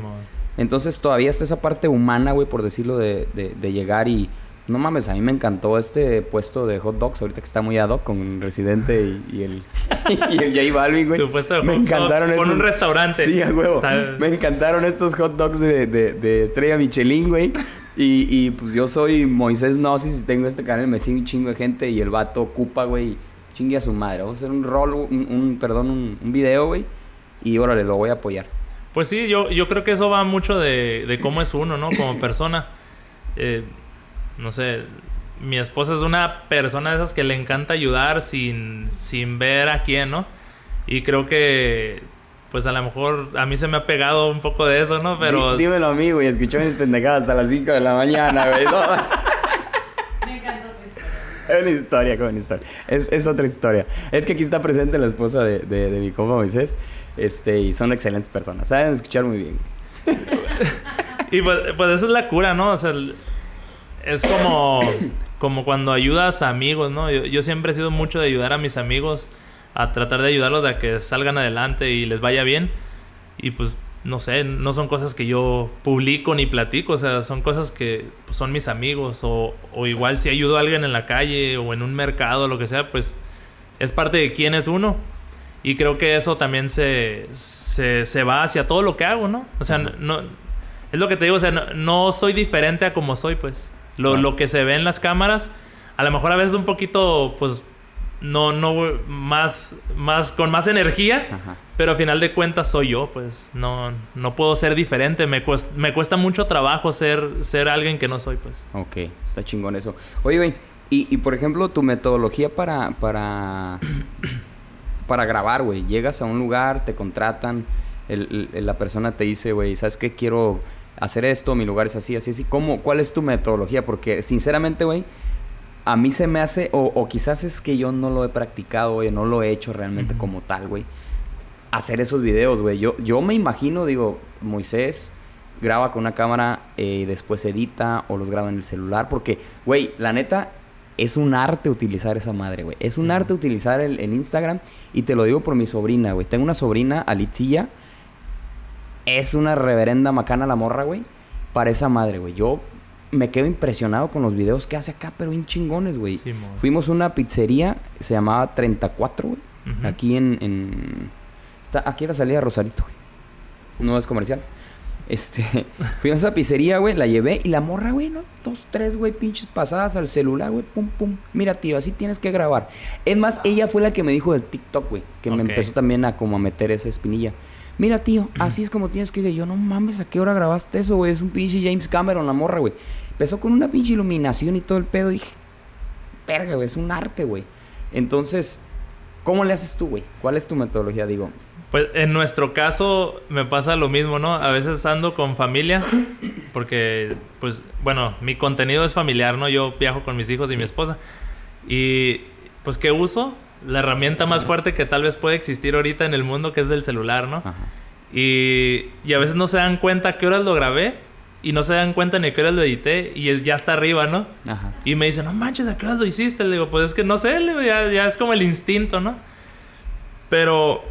entonces, todavía está esa parte humana, güey, por decirlo, de, de, de llegar y no mames, a mí me encantó este puesto de hot dogs ahorita que está muy ad hoc con Residente y, el, y el J Balvin, güey. Tu puesto de me encantaron con un restaurante. Sí, a huevo. Me encantaron estos hot dogs de, de, Estrella Michelin, güey. Y, y, pues yo soy Moisés Gnosis y tengo este canal, me sigue un chingo de gente y el vato ocupa, güey, chingue a su madre. Vamos a hacer un rol, un, perdón, un, un video, güey. Y órale, lo voy a apoyar. Pues sí, yo, yo creo que eso va mucho de, de cómo es uno, ¿no? Como persona. Eh, no sé, mi esposa es una persona de esas que le encanta ayudar sin, sin ver a quién, ¿no? Y creo que, pues a lo mejor a mí se me ha pegado un poco de eso, ¿no? Pero... dímelo a mí, güey, escuchó mis pendejadas hasta las 5 de la mañana, güey. me encanta tu historia. Es una historia, una historia. Es, es, otra historia. Es que aquí está presente la esposa de, de, de mi compa Moisés. Este, y son excelentes personas. Saben escuchar muy bien. y pues, pues esa es la cura, ¿no? O sea, es como, como cuando ayudas a amigos, ¿no? Yo, siempre he sido mucho de ayudar a mis amigos, a tratar de ayudarlos a que salgan adelante y les vaya bien. Y pues, no sé, no son cosas que yo publico ni platico, o sea, son cosas que pues, son mis amigos. O, o igual si ayudo a alguien en la calle o en un mercado, lo que sea, pues es parte de quién es uno. Y creo que eso también se, se, se va hacia todo lo que hago, ¿no? O sea, no, es lo que te digo, o sea, no, no soy diferente a como soy, pues. Lo, que se ve en las cámaras, a lo mejor a veces un poquito, pues, no, no, más, más, con más energía, pero a final de cuentas soy yo, pues, no, no puedo ser diferente, me cuesta, me cuesta mucho trabajo ser, ser alguien que no soy, pues. Ok, está chingón eso. Oye, güey, y, y por ejemplo, tu metodología para, para, para grabar, güey, llegas a un lugar, te contratan, la persona te dice, güey, ¿sabes qué? Quiero hacer esto, mi lugar es así, así, así. ¿Cómo, ¿Cuál es tu metodología? Porque sinceramente, güey, a mí se me hace, o, quizás es que yo no lo he practicado, güey, no lo he hecho realmente como tal, güey. Hacer esos videos, güey. Yo, yo me imagino, digo, Moisés graba con una cámara y eh, después edita o los graba en el celular. Porque, güey, la neta, es un arte utilizar esa madre, güey. Es un arte utilizar el, Instagram. Y te lo digo por mi sobrina, güey. Tengo una sobrina, Alitzilla. Es una reverenda macana la morra, güey. Para esa madre, güey. Yo me quedo impresionado con los videos que hace acá, pero bien chingones, güey. Fuimos a una pizzería, se llamaba 34, güey. Aquí en, en... Está aquí a la salida de Rosarito, güey. No es comercial. Este, fuimos a esa pizzería, güey, la llevé y la morra, güey, ¿no? Dos, tres, güey, pinches pasadas al celular, güey, pum, pum. Mira, tío, así tienes que grabar. Es más, ella fue la que me dijo del TikTok, güey, que me empezó también a como a meter esa espinilla. Mira, tío, así es como tienes que ir. Yo, no mames, ¿a qué hora grabaste eso, güey? Es un pinche James Cameron, la morra, güey. Empezó con una pinche iluminación y todo el pedo. dije, verga, güey, es un arte, güey. Entonces, ¿cómo le haces tú, güey? ¿Cuál es tu metodología? Digo, pues en nuestro caso me pasa lo mismo, ¿no? A veces ando con familia, porque, pues, bueno, mi contenido es familiar, ¿no? Yo viajo con mis hijos y mi esposa. Y, pues, ¿qué uso? La herramienta más fuerte que tal vez puede existir ahorita en el mundo, que es el celular, ¿no? Y, y, a veces no se dan cuenta a qué horas lo grabé y no se dan cuenta ni a qué horas lo edité y es, ya está arriba, ¿no? Ajá. Y me dicen, no manches, ¿a qué horas lo hiciste? Le digo, pues es que no sé, ya, ya es como el instinto, ¿no? Pero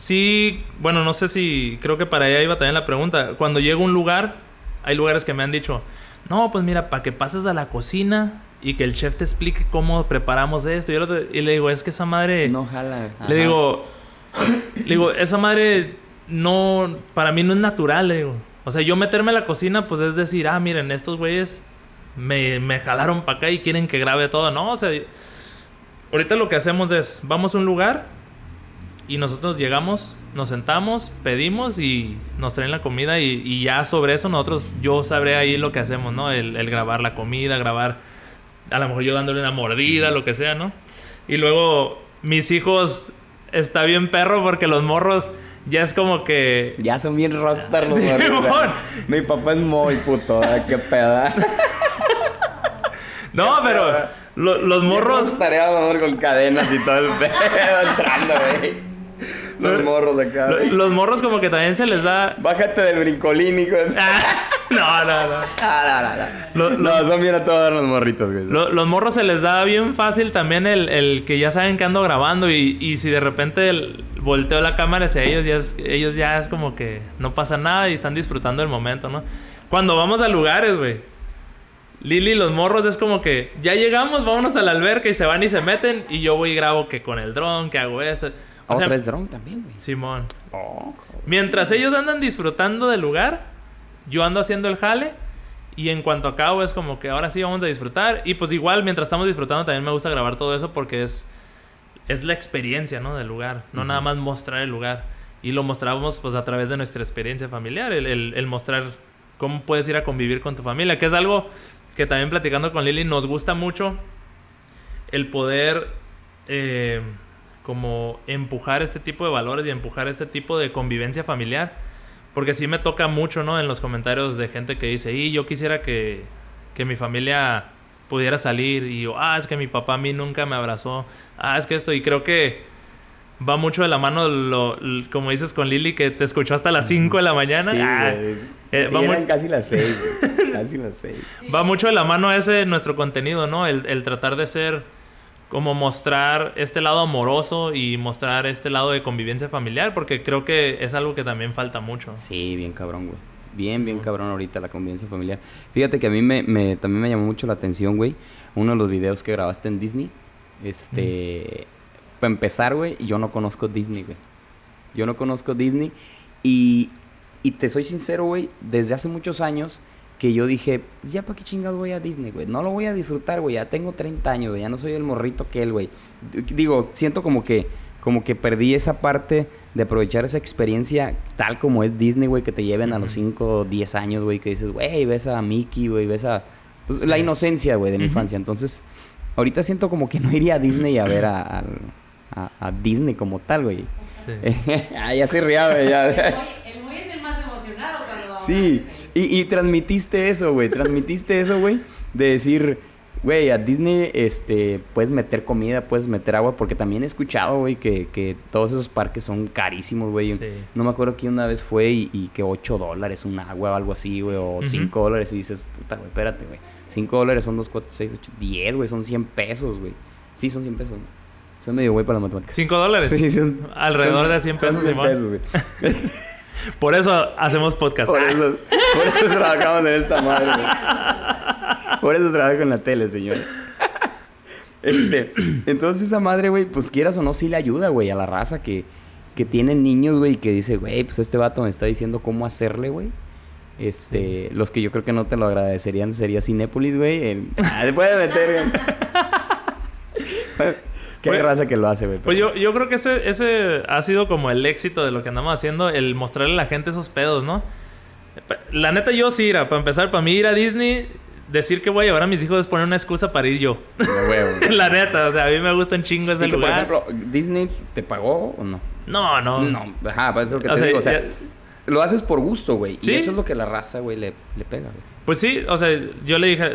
Sí, bueno, no sé si creo que para allá iba también la pregunta. Cuando llego a un lugar, hay lugares que me han dicho, no, pues mira, para que pases a la cocina y que el chef te explique cómo preparamos esto. Y, y le digo, es que esa madre... No jala. Le digo, le digo, esa madre no, para mí no es natural, le digo. O sea, yo meterme a la cocina, pues es decir, ah, miren, estos güeyes me, me jalaron para acá y quieren que grabe todo. No, o sea, ahorita lo que hacemos es, vamos a un lugar y nosotros llegamos, nos sentamos, pedimos y nos traen la comida y, ya sobre eso nosotros, yo sabré ahí lo que hacemos, ¿no? El, grabar la comida, grabar, a lo mejor yo dándole una mordida, lo que sea, ¿no? Y luego mis hijos, está bien perro porque los morros ya es como que... Ya son bien rockstar los morros. Mi papá es muy puto, qué peda. no, pero los morros... Estaría con cadenas y todo el pedo entrando, güey. Los morros de acá. Los, morros como que también se les da... Bájate del brincolínico. no, no, no. no, no, son bien a todos los morritos, güey. los morros se les da bien fácil también el, que ya saben que ando grabando y, si de repente volteo la cámara hacia ellos, ya es, ellos ya es como que no pasa nada y están disfrutando del momento, ¿no? Cuando vamos a lugares, güey. Lili, los morros es como que ya llegamos, vámonos a la alberca y se van y se meten y yo voy y grabo que con el dron, que hago esto. O sea, drone también, güey. Simón. Oh, Mientras ellos andan disfrutando del lugar, yo ando haciendo el jale. Y en cuanto acabo es como que ahora sí vamos a disfrutar. Y pues igual, mientras estamos disfrutando, también me gusta grabar todo eso porque es, es la experiencia, ¿no? Del lugar. No nada más mostrar el lugar. Y lo mostramos pues a través de nuestra experiencia familiar. El, el, mostrar cómo puedes ir a convivir con tu familia. Que es algo que también platicando con Lili nos gusta mucho. El poder... Eh, como empujar este tipo de valores y empujar este tipo de convivencia familiar. Porque sí me toca mucho, ¿no? En los comentarios de gente que dice, y yo quisiera que, que mi familia pudiera salir. Y yo, ah, es que mi papá a mí nunca me abrazó. Ah, es que esto. Y creo que va mucho de la mano, lo, como dices con Lili, que te escuchó hasta las 5 de la mañana. Sí, ah, eh, casi las 6. casi las 6. Va mucho de la mano ese nuestro contenido, ¿no? El, el tratar de ser como mostrar este lado amoroso y mostrar este lado de convivencia familiar, porque creo que es algo que también falta mucho. Sí, bien cabrón, güey. Bien, bien cabrón ahorita la convivencia familiar. Fíjate que a mí me, también me llamó mucho la atención, güey, uno de los videos que grabaste en Disney. Este, para empezar, güey, yo no conozco Disney, güey. Yo no conozco Disney y, y te soy sincero, güey, desde hace muchos años que yo dije, pues, ya para qué chingados voy a Disney, güey. No lo voy a disfrutar, güey. Ya tengo 30 años, güey. Ya no soy el morrito que él, güey. Digo, siento como que, como que perdí esa parte de aprovechar esa experiencia tal como es Disney, güey, que te lleven a los 5 o 10 años, güey, que dices, güey, ves a Mickey, güey, ves a... Pues, la inocencia, güey, de mi infancia. Entonces, ahorita siento como que no iría a Disney a ver a, a, Disney como tal, güey. Sí. ah, ya se ría, güey, ya. El muy, es el más emocionado cuando... Sí. Y, transmitiste eso, güey. Transmitiste eso, güey. De decir, Güey, a Disney este, puedes meter comida, puedes meter agua, porque también he escuchado, güey, que, que todos esos parques son carísimos, güey. Sí. No me acuerdo quién una vez fue y, y que 8 dólares un agua o algo así, güey, o Ujú. 5 dólares y dices, puta, güey, espérate, güey. 5 dólares son 2, 4, 6, 8, 10, güey, son 100 pesos, güey. Sí, son 100 pesos, güey. Soy medio güey para las matemáticas. ¿Cinco dólares? Sí, son, Alrededor son- de 100 son pesos, Simón. güey. Por eso hacemos podcast. Por eso, por eso trabajamos en esta madre, güey. Por eso trabajo en la tele, señor. Este, entonces esa madre, güey, pues quieras o no, sí le ayuda, güey, a la raza que, que tiene niños, güey, y que dice, güey, pues este vato me está diciendo cómo hacerle, güey. Este, los que yo creo que no te lo agradecerían sería Cinépolis, güey. Ah, se puede meter, güey. Hay Pues- raza que lo hace, güey. Pues yo, yo creo que ese, ese ha sido como el éxito de lo que andamos haciendo, el mostrarle a la gente esos pedos, ¿no? La neta, yo sí, para empezar, para mí ir a Disney, decir que voy a llevar a mis hijos es poner una excusa para ir yo. Huevo, la neta, o sea, a mí me gusta un chingo ese Y que, por lugar. ejemplo, ¿Disney te pagó o no? no, no. No, ajá, pues es lo que O te sea, digo. O sea, ya- lo haces por gusto, güey. Sí. Y eso es lo que la raza, güey, le, le pega, güey. Pues sí, o sea, yo le dije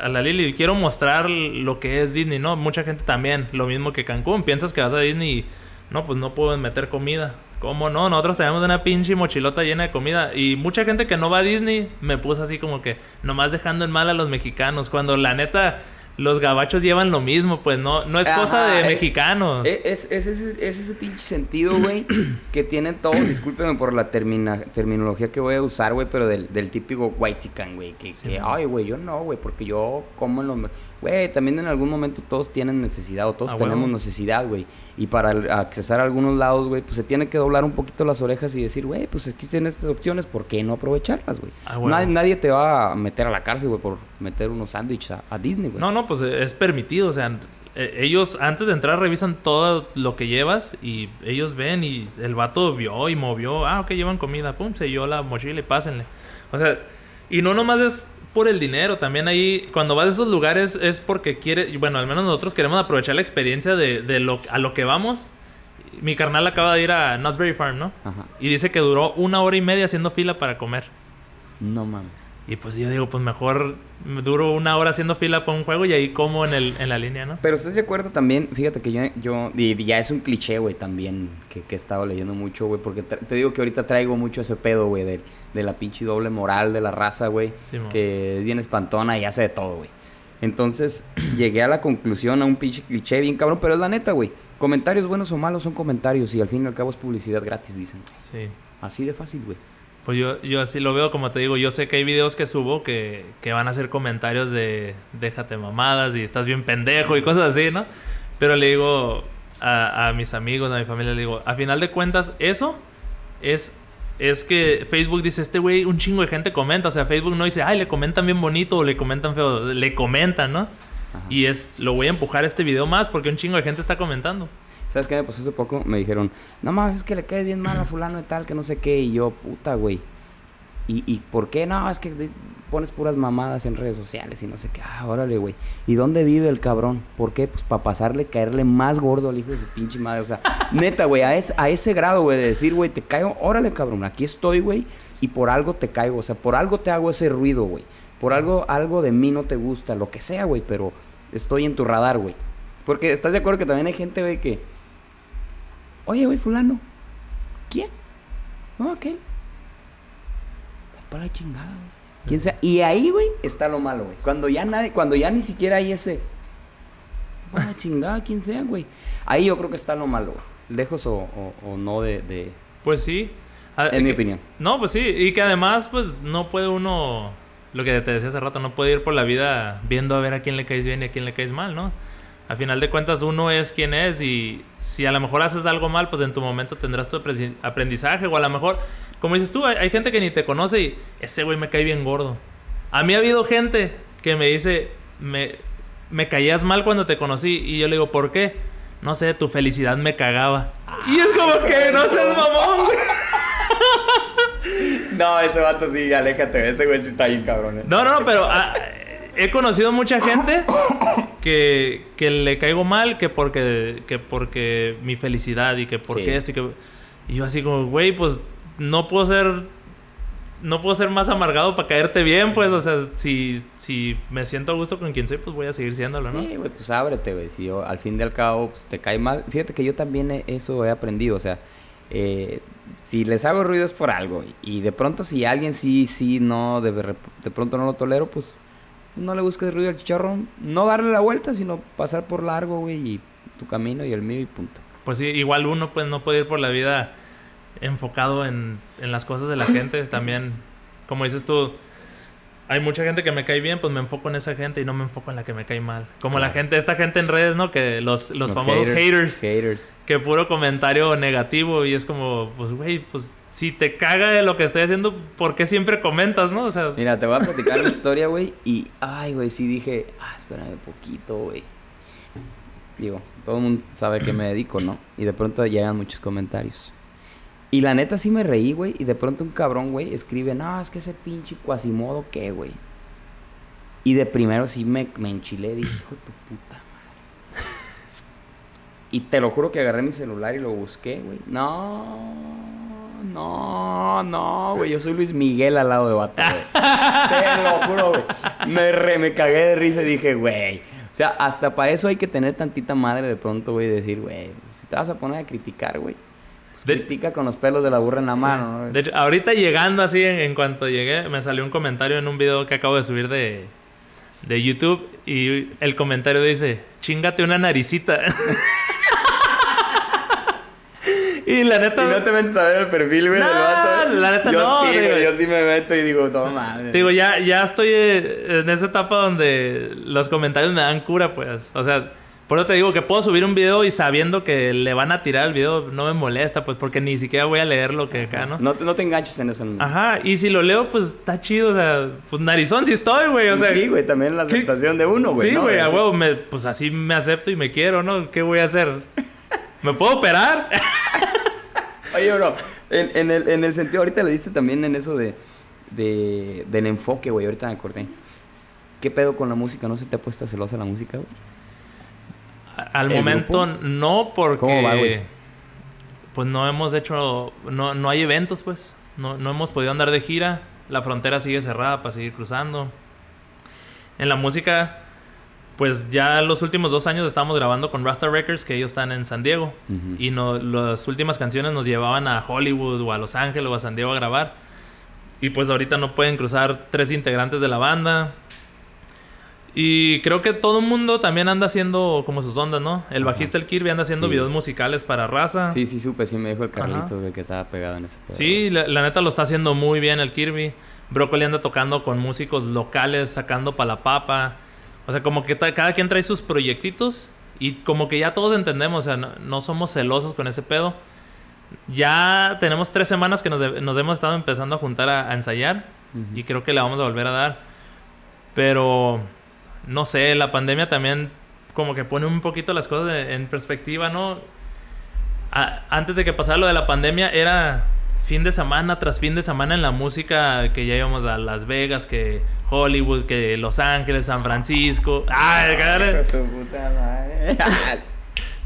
a la Lili, quiero mostrar lo que es Disney, ¿no? Mucha gente también, lo mismo que Cancún. Piensas que vas a Disney y, no, pues no puedo meter comida. ¿Cómo no? Nosotros tenemos una pinche mochilota llena de comida. Y mucha gente que no va a Disney me puso así como que nomás dejando en mal a los mexicanos. Cuando la neta, los gabachos llevan lo mismo, pues no, no es cosa de es- mexicanos. Es, es, es ese, es ese pinche sentido, güey, que tienen todos. Discúlpeme por la termina- terminología que voy a usar, güey, pero del, del típico white chican, güey. Que, Sí, que ay, güey, yo no, güey, porque yo como en los. Me-". Güey, también en algún momento todos tienen necesidad o todos A tenemos necesidad, güey. Y para accesar a algunos lados, güey, pues se tiene que doblar un poquito las orejas y decir, güey, pues existen estas opciones, ¿por qué no aprovecharlas, güey? A huevo. Nadie, nadie te va a meter a la cárcel, güey, por meter unos sándwiches a, a Disney, güey. No, no, pues es permitido. O sea, eh, ellos antes de entrar revisan todo lo que llevas y ellos ven y el vato vio y movió. Ah, ok, llevan comida. Pum, selló la mochila y pásenle. O sea, y no nomás es por el dinero. También ahí, cuando vas a esos lugares es porque quiere, bueno, al menos nosotros queremos aprovechar la experiencia de, de lo, a lo que vamos. Mi carnal acaba de ir a Knott's Farm, ¿no? Ajá. Y dice que duró una hora y media haciendo fila para comer. No mames. Y pues yo digo, pues mejor me duro una hora haciendo fila para un juego y ahí como en, el, en la línea, ¿no? Pero estás de acuerdo también, fíjate que yo, yo y ya es un cliché, güey, también, que, que he estado leyendo mucho, güey, porque te, te digo que ahorita traigo mucho ese pedo, güey, de, de la pinche doble moral de la raza, güey, Sí, que es bien espantona y hace de todo, güey. Entonces, llegué a la conclusión, a un pinche cliché bien cabrón, pero es la neta, güey. Comentarios buenos o malos son comentarios y al fin y al cabo es publicidad gratis, dicen. Sí. Así de fácil, güey. Pues yo, yo así lo veo, como te digo, yo sé que hay videos que subo que, que van a hacer comentarios de déjate mamadas y estás bien pendejo y cosas así, ¿no? Pero le digo a, a mis amigos, a mi familia, le digo, a final de cuentas, eso es, es que Facebook dice, este güey, un chingo de gente comenta, o sea, Facebook no dice, ay, le comentan bien bonito o le comentan feo, le comentan, ¿no? Ajá. Y es, lo voy a empujar este video más porque un chingo de gente está comentando. ¿Sabes qué me pasó hace poco? Me dijeron, no mames, es que le caes bien mal a fulano y tal, que no sé qué. Y yo, puta, güey. ¿Y, ¿Y por qué? No, es que pones puras mamadas en redes sociales y no sé qué. Ah, órale, güey. ¿Y dónde vive el cabrón? ¿Por qué? Pues para pasarle, caerle más gordo al hijo de su pinche madre. O sea, neta, güey, a, es- a ese grado, güey, de decir, güey, te caigo, órale, cabrón, aquí estoy, güey. Y por algo te caigo. O sea, por algo te hago ese ruido, güey. Por algo, algo de mí no te gusta, lo que sea, güey, pero estoy en tu radar, güey. Porque estás de acuerdo que también hay gente, güey, que... Oye, güey, fulano. ¿Quién? No, aquel. Para la chingada, güey. ¿Quién sea? Y ahí, güey, está lo malo, güey. Cuando ya nadie, cuando ya ni siquiera hay ese. Para la chingada, quién sea, güey. Ahí yo creo que está lo malo, güey. Lejos o, o- o no de, de- Pues sí. Ah, En mi opinión. No, pues sí. Y que además, pues no puede uno, lo que te decía hace rato, no puede ir por la vida viendo a ver a quién le caes bien y a quién le caes mal, ¿no? A final de cuentas, uno es quien es y si a lo mejor haces algo mal, pues en tu momento tendrás tu apre- aprendizaje o a lo mejor, como dices tú, hay, hay gente que ni te conoce y ese güey me cae bien gordo. A mí ha habido gente que me dice, me, me caías mal cuando te conocí y yo le digo, ¿por qué? No sé, tu felicidad me cagaba. y es como que no seas mamón, güey. No, ese vato sí, aléjate. Ese güey sí está bien cabrón. ¿eh? No, no, no, pero ah, he conocido mucha gente que, que le caigo mal que porque, que porque mi felicidad y que porque Sí. esto y que... Y yo así como, güey, pues no puedo ser no puedo ser más amargado para caerte bien, pues, o sea, si, si me siento a gusto con quien soy, pues voy a seguir siéndolo, ¿no? Sí, güey, pues ábrete, güey. Si yo, al fin y al cabo pues, te cae mal. Fíjate que yo también eso he aprendido, o sea, eh, si les hago ruido es por algo. Y de pronto si alguien sí, sí, no, de, de pronto no lo tolero, pues no le busques ruido al chicharrón. No darle la vuelta, sino pasar por largo, güey, y tu camino y el mío y punto. Pues sí, igual uno pues no puede ir por la vida enfocado en, en las cosas de la gente. También, como dices tú, hay mucha gente que me cae bien, pues me enfoco en esa gente y no me enfoco en la que me cae mal. Como la gente, esta gente en redes, ¿no? Que los, los, famosos haters, haters, Que puro comentario negativo y es como, pues, güey, pues si te caga de lo que estoy haciendo, ¿por qué siempre comentas, no? O sea... Mira, te voy a platicar la historia, güey, y, ay, güey, sí dije, ah, espérame poquito, güey. Digo, todo el mundo sabe que me dedico, ¿no? Y de pronto llegan muchos comentarios. Y la neta sí me reí, güey. Y de pronto un cabrón, güey, escribe, no, es que ese pinche cuasimodo, ¿qué, güey? Y de primero sí me, me enchilé, dije, hijo de tu puta madre. y te lo juro que agarré mi celular y lo busqué, güey. No, no, no, güey. Yo soy Luis Miguel al lado de Vato, güey. te lo juro, güey. Me, re, me cagué de risa y dije, güey. O sea, hasta para eso hay que tener tantita madre de pronto, güey, y decir, güey, si te vas a poner a criticar, güey critica con los pelos de la burra en la mano. De hecho, ahorita llegando así, en, cuanto llegué, me salió un comentario en un video que acabo de subir de, de YouTube y el comentario dice, chingate una naricita. y la neta... Y no te metes a ver el perfil, güey, del vato. la neta yo no. Sí, güey, yo sí me meto y digo, no mames. Digo, ya, ya estoy eh, en esa etapa donde los comentarios me dan cura, pues. O sea por eso te digo que puedo subir un video y sabiendo que le van a tirar el video no me molesta, pues porque ni siquiera voy a leer lo que acá, ¿no? No, no te enganches en eso. Ajá, y si lo leo, pues está chido, o sea, pues narizón sí estoy, güey, o sea. Sí, güey, también la aceptación de uno, güey. Sí, güey, a huevo, pues así me acepto y me quiero, ¿no? ¿Qué voy a hacer? ¿Me puedo operar? Oye, bro, en, en, el, en el sentido, ahorita le diste también en eso de, de del enfoque, güey, ahorita me acordé. ¿Qué pedo con la música? ¿No se te ha puesto celosa la música, güey? Al momento no, porque pues no hemos hecho, no, no hay eventos, pues. No, no hemos podido andar de gira. La frontera sigue cerrada para seguir cruzando. En la música, pues ya los últimos dos años estábamos grabando con Rasta Records, que ellos están en San Diego. Y no, las últimas canciones nos llevaban a Hollywood o a Los Ángeles o a San Diego a grabar. Y pues ahorita no pueden cruzar tres integrantes de la banda. Y creo que todo el mundo también anda haciendo como sus ondas, ¿no? El bajista, el Kirby, anda haciendo videos musicales para raza. Sí, sí, supe, sí me dijo el Carlito que estaba pegado en ese Sí, la, neta lo está haciendo muy bien el Kirby. Broccoli anda tocando con músicos locales, sacando para la papa. O sea, como que cada quien trae sus proyectitos y como que ya todos entendemos, o sea, no, somos celosos con ese pedo. Ya tenemos tres semanas que nos, hemos estado empezando a juntar a, ensayar y creo que le vamos a volver a dar. Pero no sé, la pandemia también como que pone un poquito las cosas en perspectiva, ¿no? antes de que pasara lo de la pandemia era fin de semana tras fin de semana en la música que ya íbamos a Las Vegas, que Hollywood, que Los Ángeles, San Francisco. ¡Ay,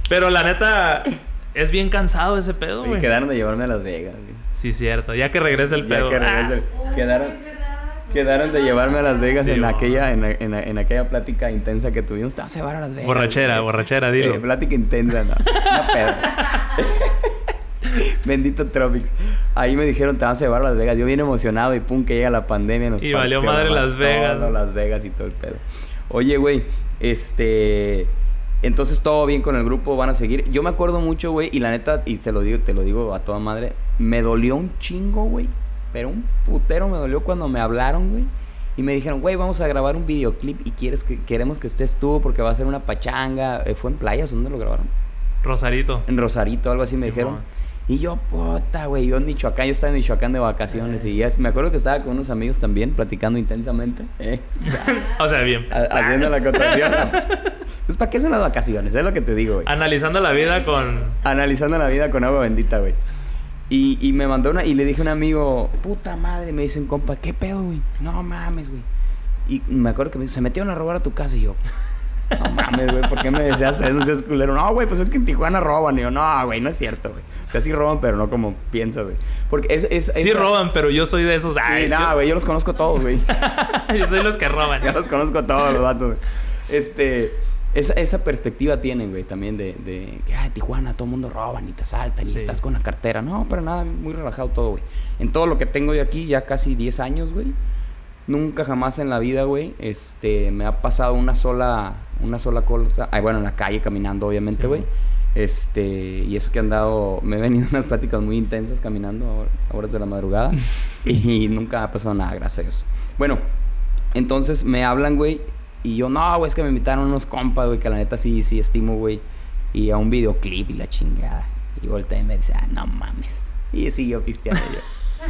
Pero la neta es bien cansado ese pedo, güey. Quedaron de llevarme a Las Vegas, güey. Sí, cierto. Ya que regrese el pedo. Ya que regrese. Ah. Quedaron Quedaron de llevarme a Las Vegas en, aquella, en, en, aquella plática intensa que tuvimos. Te vas a llevar a Las Vegas. Borrachera, borrachera, dilo. Eh, plática intensa, ¿no? Una pedo. Bendito Tropics. Ahí me dijeron, te vas a llevar a Las Vegas. Yo bien emocionado y pum, que llega la pandemia. Nos y valió madre Las Vegas. Las Vegas y todo el pedo. Oye, güey, este... Entonces todo bien con el grupo, van a seguir. Yo me acuerdo mucho, güey, y la neta, y te lo digo, te lo digo a toda madre, me dolió un chingo, güey, pero un putero me dolió cuando me hablaron, güey. Y me dijeron, güey, vamos a grabar un videoclip y quieres que, queremos que estés tú porque va a ser una pachanga. Eh, ¿Fue en playas? ¿Dónde lo grabaron? Rosarito. En Rosarito, algo así me dijeron. Y yo, puta, güey, yo en Michoacán, yo estaba en Michoacán de vacaciones y ya, me acuerdo que estaba con unos amigos también platicando intensamente. ¿eh? o sea, bien. haciendo la cotación. pues, ¿para qué son las vacaciones? Es lo que te digo, güey. Analizando la vida con... Analizando la vida con agua bendita, güey. Y, y me mandó una, y le dije a un amigo, puta madre, me dicen, compa, ¿qué pedo, güey? No mames, güey. Y me acuerdo que me dijo, se metieron a robar a tu casa y yo, no mames, güey, ¿por qué me deseas eso? No seas culero. No, güey, pues es que en Tijuana roban. Y yo, no, güey, no es cierto, güey. Sea, sí roban, pero no como piensas, güey. Porque es... es, sí roban, pero yo soy de esos... Sí, nada, güey, yo... los conozco todos, güey. yo soy los que roban. yo los conozco todos los vatos, güey. Este... Esa, esa perspectiva tienen, güey, también de, de que, ay, Tijuana, todo el mundo roban y te asaltan y estás con la cartera. No, pero nada, muy relajado todo, güey. En todo lo que tengo yo aquí, ya casi 10 años, güey. Nunca jamás en la vida, güey, este, me ha pasado una sola, una sola cosa. Ay, bueno, en la calle caminando, obviamente, güey. Este, y eso que han dado, me he venido unas pláticas muy intensas caminando a horas de la madrugada y nunca ha pasado nada, gracias a Dios. Bueno, entonces me hablan, güey, y yo, no, güey, es que me invitaron unos compas, güey, que la neta sí, sí estimo, güey. Y a un videoclip y la chingada. Y volteé y me dice, ah, no mames. Y siguió pisteando yo.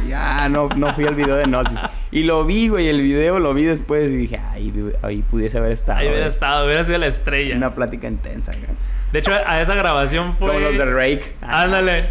Ya, no, no fui al video de Gnosis. Y lo vi, güey, el video lo vi después y dije, ahí, ahí pudiese haber estado. Ahí hubiera estado, hubiera sido la estrella. Una plática intensa, güey. De hecho, a esa grabación fue. Como los de Rake. Ándale.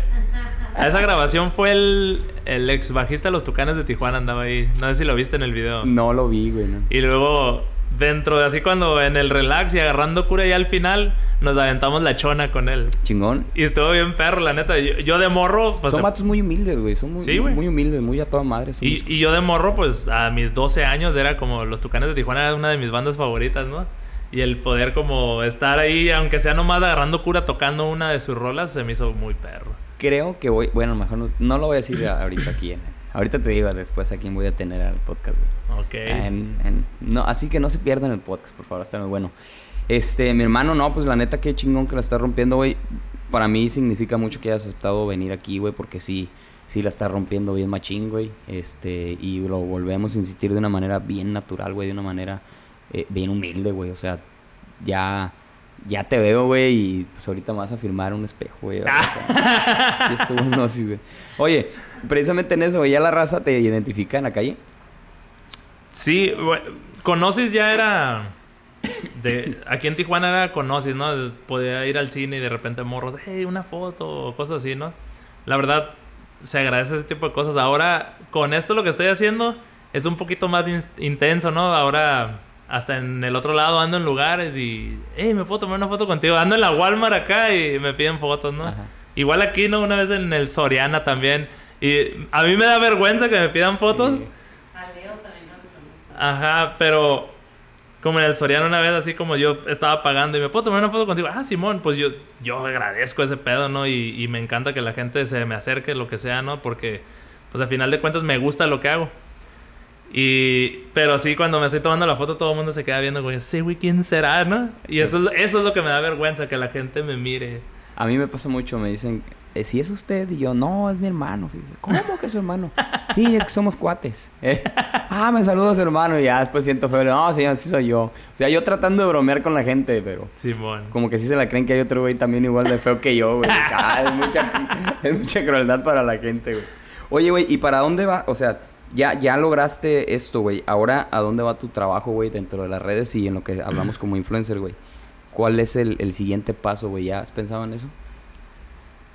A esa grabación fue el, el ex bajista de los Tucanes de Tijuana, andaba ahí. No sé si lo viste en el video. No lo vi, güey. No. Y luego dentro de así cuando en el relax y agarrando cura y al final nos aventamos la chona con él. Chingón. Y estuvo bien perro, la neta. Yo, de morro... Pues, Son matos muy humildes, güey. Son muy, muy humildes, muy a toda madre. Y, y, yo de morro, pues a mis 12 años era como Los Tucanes de Tijuana era una de mis bandas favoritas, ¿no? Y el poder como estar ahí, aunque sea nomás agarrando cura tocando una de sus rolas, se me hizo muy perro. Creo que voy... Bueno, mejor no, no lo voy a decir ahorita aquí. Ahorita te digo después a quién voy a tener al podcast, güey. Ok. no, así que no se pierdan el podcast, por favor, está muy bueno. Este, mi hermano, no, pues la neta, qué chingón que la está rompiendo, güey. Para mí significa mucho que hayas aceptado venir aquí, güey, porque sí, sí la está rompiendo bien machín, güey. Este, y lo volvemos a insistir de una manera bien natural, güey, de una manera eh, bien humilde, güey. O sea, ya ya te veo, güey, y pues ahorita me vas a firmar un espejo, güey. güey. Oye, precisamente en eso, güey, ¿ya la raza te identifica en la calle? Sí, güey. Conoces ya era... De, aquí en Tijuana era Conoces, ¿no? Podía ir al cine y de repente morros, hey, una foto o cosas así, ¿no? La verdad, se agradece ese tipo de cosas. Ahora, con esto lo que estoy haciendo es un poquito más intenso, ¿no? Ahora hasta en el otro lado ando en lugares y, hey, me puedo tomar una foto contigo. Ando en la Walmart acá y me piden fotos, ¿no? Igual aquí, ¿no? Una vez en el Soriana también. Y a mí me da vergüenza que me pidan fotos. Ajá, pero como en el Soriana una vez así como yo estaba pagando y me puedo tomar una foto contigo. Ah, Simón, pues yo, yo agradezco ese pedo, ¿no? Y, y me encanta que la gente se me acerque, lo que sea, ¿no? Porque, pues al final de cuentas me gusta lo que hago. Y, pero sí, cuando me estoy tomando la foto, todo el mundo se queda viendo, güey, sí, güey, ¿quién será, no? Y eso, eso es lo que me da vergüenza, que la gente me mire. A mí me pasa mucho, me dicen, eh, ¿si es usted? Y yo, no, es mi hermano. ¿Cómo que es su hermano? sí, es que somos cuates. ah, me saluda su hermano y ya después siento feo. No, sí, así soy yo. O sea, yo tratando de bromear con la gente, pero... Simón. Como que sí se la creen que hay otro güey también igual de feo que yo, güey. Ah, es, mucha, es mucha crueldad para la gente, güey. Oye, güey, ¿y para dónde va? O sea ya, ya lograste esto, güey. Ahora, ¿a dónde va tu trabajo, güey, dentro de las redes y en lo que hablamos como influencer, güey? ¿Cuál es el, siguiente paso, güey? ¿Ya has pensado en eso?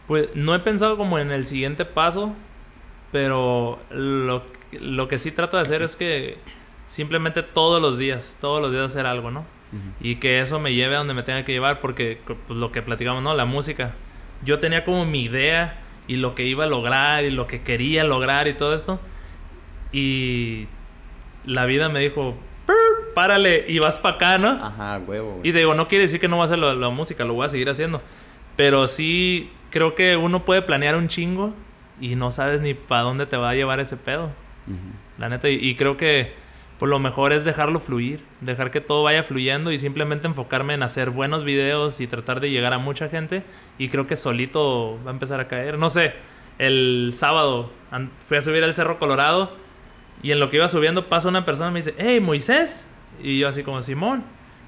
Pues no he pensado como en el siguiente paso, pero lo, lo que sí trato de hacer es que simplemente todos los días, todos los días hacer algo, ¿no? Y que eso me lleve a donde me tenga que llevar, porque pues, lo que platicamos, ¿no? La música. Yo tenía como mi idea y lo que iba a lograr y lo que quería lograr y todo esto y la vida me dijo, párale y vas para acá, ¿no? Ajá, huevo. Y te digo, no quiere decir que no va a hacer la, música, lo voy a seguir haciendo. Pero sí creo que uno puede planear un chingo y no sabes ni para dónde te va a llevar ese pedo. La neta, y, creo que pues lo mejor es dejarlo fluir, dejar que todo vaya fluyendo y simplemente enfocarme en hacer buenos videos y tratar de llegar a mucha gente. Y creo que solito va a empezar a caer. No sé, el sábado fui a subir al Cerro Colorado y en lo que iba subiendo pasa una persona y me dice, hey, Moisés. Y yo así como, Simón.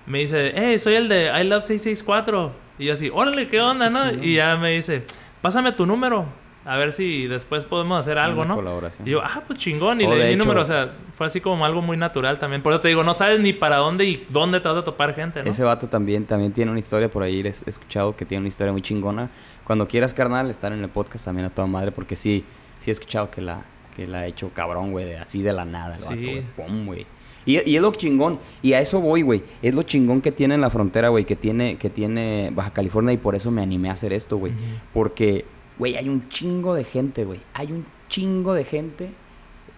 Me dice, hey, soy el de I Love 664. Y yo así, órale, ¿qué onda, no? Y ya me dice, pásame tu número. A ver si después podemos hacer algo, ¿no? Y yo, ah, pues chingón. Y le di mi número. O sea, fue así como algo muy natural también. Por eso te digo, no sabes ni para dónde y dónde te vas a topar gente, ¿no? Ese vato también, también tiene una historia por ahí. He escuchado que tiene una historia muy chingona. Cuando quieras, carnal, estar en el podcast también a toda madre. Porque sí, sí he escuchado que la, que la ha hecho cabrón, güey, así de la nada, el güey. Y, es lo chingón, y a eso voy, güey. Es lo chingón que tiene en la frontera, güey, que tiene, que tiene Baja California, y por eso me animé a hacer esto, güey. Porque Güey, hay un chingo de gente, güey. Hay un chingo de gente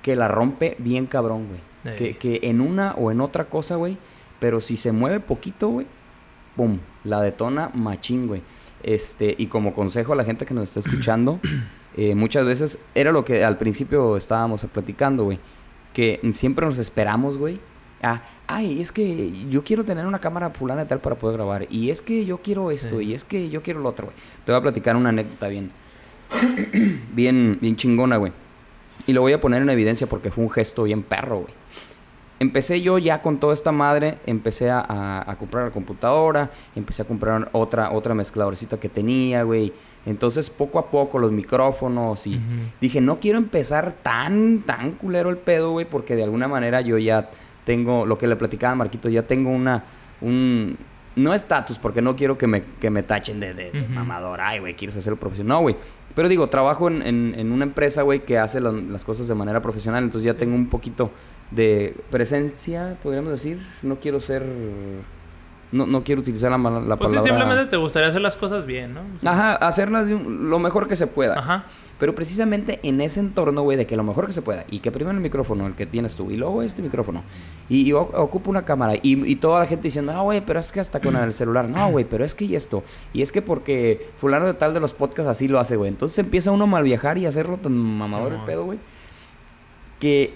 que la rompe bien cabrón, güey. Que, que en una o en otra cosa, güey. Pero si se mueve poquito, güey. Pum, la detona machín, güey. Este, y como consejo a la gente que nos está escuchando, eh, muchas veces era lo que al principio estábamos platicando, güey. Que siempre nos esperamos, güey. Ah, ay, es que yo quiero tener una cámara fulana y tal para poder grabar. Y es que yo quiero esto, y es que yo quiero lo otro, güey. Te voy a platicar una anécdota bien, bien, bien chingona, güey. Y lo voy a poner en evidencia porque fue un gesto bien perro, güey. Empecé yo ya con toda esta madre, empecé a, comprar la computadora, empecé a comprar otra, otra mezcladorcita que tenía, güey. Entonces, poco a poco, los micrófonos y dije, no quiero empezar tan, tan culero el pedo, güey, porque de alguna manera yo ya tengo, lo que le platicaba a Marquito, ya tengo una, un, no estatus, porque no quiero que me, que me tachen de, de, mamador, ay, güey, quiero hacerlo profesional, no, güey. Pero digo, trabajo en, en, una empresa, güey, que hace las cosas de manera profesional, entonces ya tengo un poquito de presencia, podríamos decir. No quiero ser... No, no quiero utilizar la, la pues palabra... Sí, simplemente te gustaría hacer las cosas bien, ¿no? Ajá, hacerlas lo mejor que se pueda. Ajá. Pero precisamente en ese entorno, güey, de que lo mejor que se pueda. Y que primero el micrófono, el que tienes tú, y luego este micrófono. Y, y ocupo una cámara. Y, y, toda la gente diciendo, no, güey, pero es que hasta con el celular. No, güey, pero es que y esto. Y es que porque fulano de tal de los podcasts así lo hace, güey. Entonces empieza uno a mal viajar y hacerlo tan mamador el pedo, güey. Que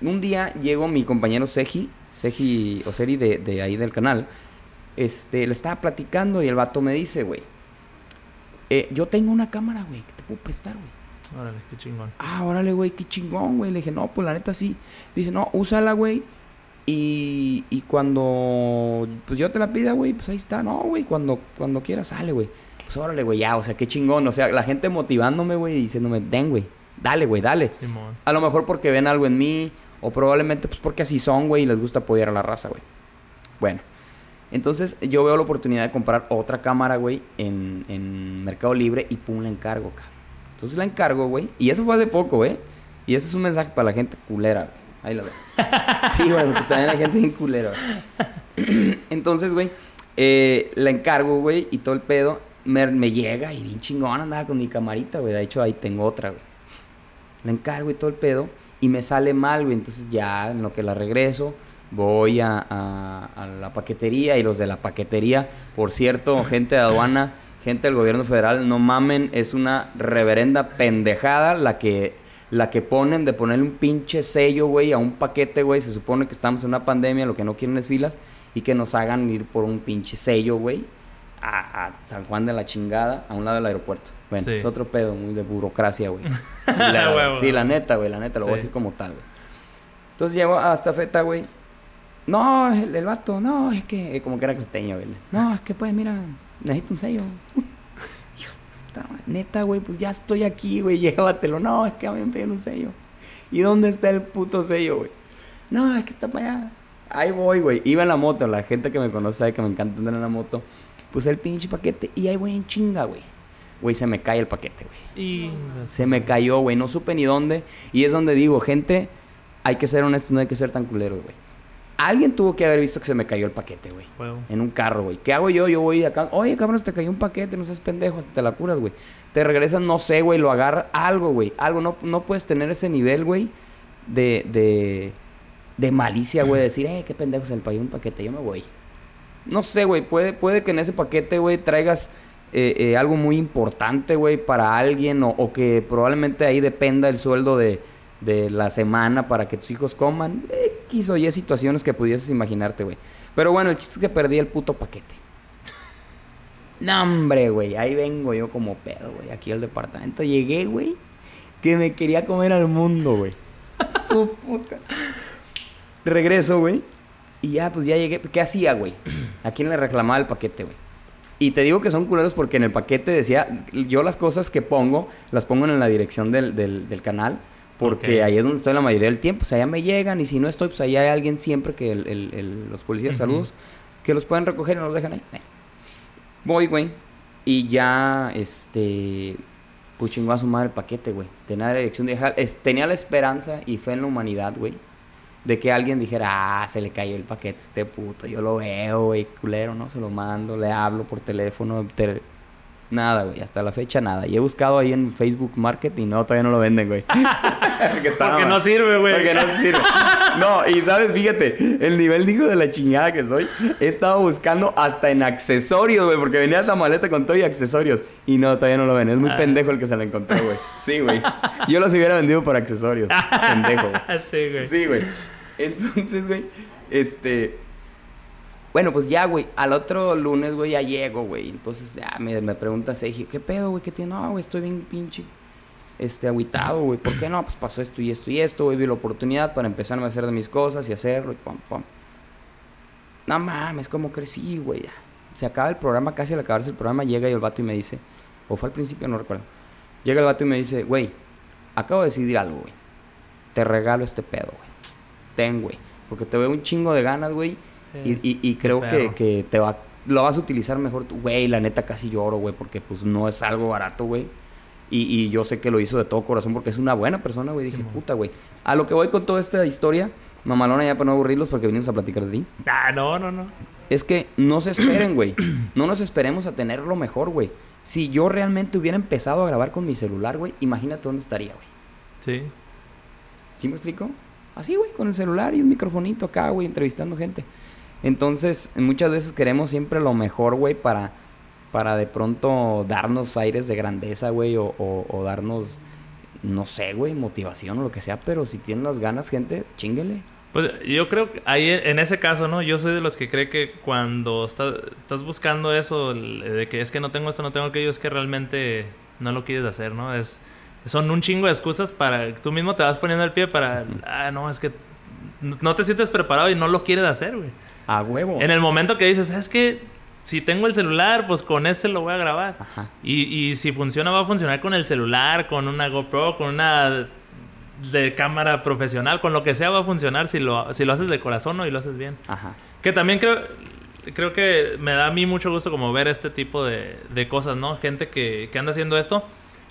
un día llegó mi compañero Seji, Seji Oseri de, de ahí del canal. Este, le estaba platicando y el vato me dice, güey, eh, yo tengo una cámara, güey, que te puedo prestar, güey. Órale, qué chingón. Ah, órale, güey, qué chingón, güey. Le dije, no, pues la neta sí. Dice, no, úsala, güey. Y, y cuando pues yo te la pida, güey, pues ahí está. No, güey, cuando, cuando quieras sale, güey. Pues órale, güey, ya, o sea, qué chingón. O sea, la gente motivándome, güey, y diciéndome, den, güey, dale, güey, dale. A lo mejor porque ven algo en mí, o probablemente pues porque así son, güey, y les gusta apoyar a la raza, güey. Bueno, entonces yo veo la oportunidad de comprar otra cámara, güey, en, en Mercado Libre y pum, la encargo, cabrón. Entonces la encargo, güey. Y eso fue hace poco, güey. Y ese es un mensaje para la gente culera, güey. Ahí lo veo. sí, güey, porque también hay gente bien culera, güey. Entonces, güey, eh, la encargo, güey, y todo el pedo me, me llega y bien chingón andaba con mi camarita, güey. De hecho, ahí tengo otra, güey. La encargo y todo el pedo y me sale mal, güey. Entonces ya en lo que la regreso, voy a, a, la paquetería y los de la paquetería, por cierto, gente de aduana, gente del gobierno federal, no mamen, es una reverenda pendejada la que, la que ponen de ponerle un pinche sello, güey, a un paquete, güey. Se supone que estamos en una pandemia, lo que no quieren es filas y que nos hagan ir por un pinche sello, güey a, San Juan de la chingada, a un lado del aeropuerto. Bueno, es otro pedo muy de burocracia, güey. sí, la neta, güey, la neta, lo voy a decir como tal, güey. Entonces llego hasta Feta, güey. No, el, el, vato, no, es que, eh, como que era costeño, güey. No, es que pues, mira, necesito un sello. neta, güey, pues ya estoy aquí, güey, llévatelo. No, es que a mí me piden un sello. ¿Y dónde está el puto sello, güey? No, es que está para allá. Ahí voy, güey. Iba en la moto, la gente que me conoce sabe que me encanta andar en la moto. Puse el pinche paquete y ahí voy en chinga, güey. Güey, se me cae el paquete, güey. Y... Se me cayó, güey. No supe ni dónde. Y es donde digo, gente, hay que ser honestos, no hay que ser tan culero, güey. Alguien tuvo que haber visto que se me cayó el paquete, güey. En un carro, güey. ¿Qué hago yo? Yo voy acá. Oye, cabrón, te cayó un paquete, no seas pendejo, hasta te la curas, güey. Te regresan, no sé, güey, lo agarra. Algo, güey. Algo. No, no puedes tener ese nivel, güey, de, de, de malicia, güey. Decir, eh, qué pendejo, se le cayó un paquete, yo me voy. No sé, güey, puede, puede que en ese paquete, güey, traigas eh, eh, algo muy importante, güey, para alguien o, que probablemente ahí dependa el sueldo de, de la semana para que tus hijos coman. X o Y situaciones que pudieses imaginarte, güey. Pero bueno, el chiste es que perdí el puto paquete. no, hombre, güey, ahí vengo yo como pedo, güey, aquí al departamento. Llegué, güey, que me quería comer al mundo, güey. Su puta. Regreso, güey. Y ya, pues ya llegué. ¿Qué hacía, güey? ¿A quién le reclamaba el paquete, güey? Y te digo que son culeros porque en el paquete decía, yo las cosas que pongo, las pongo en la dirección del, del, canal, porque ahí es donde estoy la mayoría del tiempo. O sea, allá me llegan y si no estoy, pues ahí hay alguien siempre que el, los policías, saludos, que los pueden recoger y no los dejan ahí. Voy, güey. Y ya, este, pues chingó a su madre el paquete, güey. Tenía la dirección de... Tenía la esperanza y fe en la humanidad, güey de que alguien dijera, ah, se le cayó el paquete a este puto, yo lo veo, güey, culero, ¿no? Se lo mando, le hablo por teléfono, Nada, güey. Hasta la fecha nada. Y he buscado ahí en Facebook Market y no, todavía no lo venden, güey. porque, porque no sirve, güey. Porque no sirve. No, y sabes, fíjate, el nivel dijo de la chingada que soy. He estado buscando hasta en accesorios, güey. Porque venía la maleta con todo y accesorios. Y no, todavía no lo ven. Es muy ah. pendejo el que se la encontró, güey. Sí, güey. Yo los hubiera vendido por accesorios. pendejo. Sí, güey. Sí, güey. Entonces, güey, este bueno, pues ya, güey, al otro lunes, güey, ya llego, güey. Entonces ya me, me pregunta Sergio, ¿qué pedo, güey? ¿Qué tiene? No, güey, estoy bien pinche, este, aguitado, güey. ¿Por qué no? Pues pasó esto y esto y esto, güey. Vi la oportunidad para empezarme a hacer de mis cosas y hacerlo y pum, pum. No mames, ¿cómo crecí, güey? Se acaba el programa, casi al acabarse el programa, llega y el vato y me dice, o fue al principio, no recuerdo. Llega el vato y me dice, güey, acabo de decidir algo, güey. Te regalo este pedo, güey. Ten, güey. Porque te veo un chingo de ganas, güey y, creo que, que, te va, lo vas a utilizar mejor tú. Güey, la neta casi lloro, güey, porque pues no es algo barato, güey. Y, y, yo sé que lo hizo de todo corazón porque es una buena persona, güey. Dije, puta, güey. A lo que voy con toda esta historia, mamalona ya para no aburrirlos porque venimos a platicar de ti. Ah, no, no, no. Es que no se esperen, güey. No nos esperemos a tener lo mejor, güey. Si yo realmente hubiera empezado a grabar con mi celular, güey, imagínate dónde estaría, güey. Sí. ¿Sí me explico? Así, güey, con el celular y un microfonito acá, güey, entrevistando gente. Entonces, muchas veces queremos siempre lo mejor, güey, para, para de pronto darnos aires de grandeza, güey, o, o, darnos, no sé, güey, motivación o lo que sea, pero si tienen las ganas, gente, chinguele. Pues yo creo que ahí en ese caso, ¿no? Yo soy de los que cree que cuando estás buscando eso, de que es que no tengo esto, no tengo aquello, es que realmente no lo quieres hacer, ¿no? Es, son un chingo de excusas para... Tú mismo te vas poniendo el pie para... Ah, no, es que no te sientes preparado y no lo quieres hacer, güey. A huevo. En el momento que dices, es que si tengo el celular, pues con ese lo voy a grabar. Ajá. Y, y si funciona, va a funcionar con el celular, con una GoPro, con una de cámara profesional, con lo que sea va a funcionar si lo, si lo haces de corazón o y lo haces bien. Ajá. Que también creo, creo que me da a mí mucho gusto como ver este tipo de, de cosas, ¿no? Gente que, que anda haciendo esto,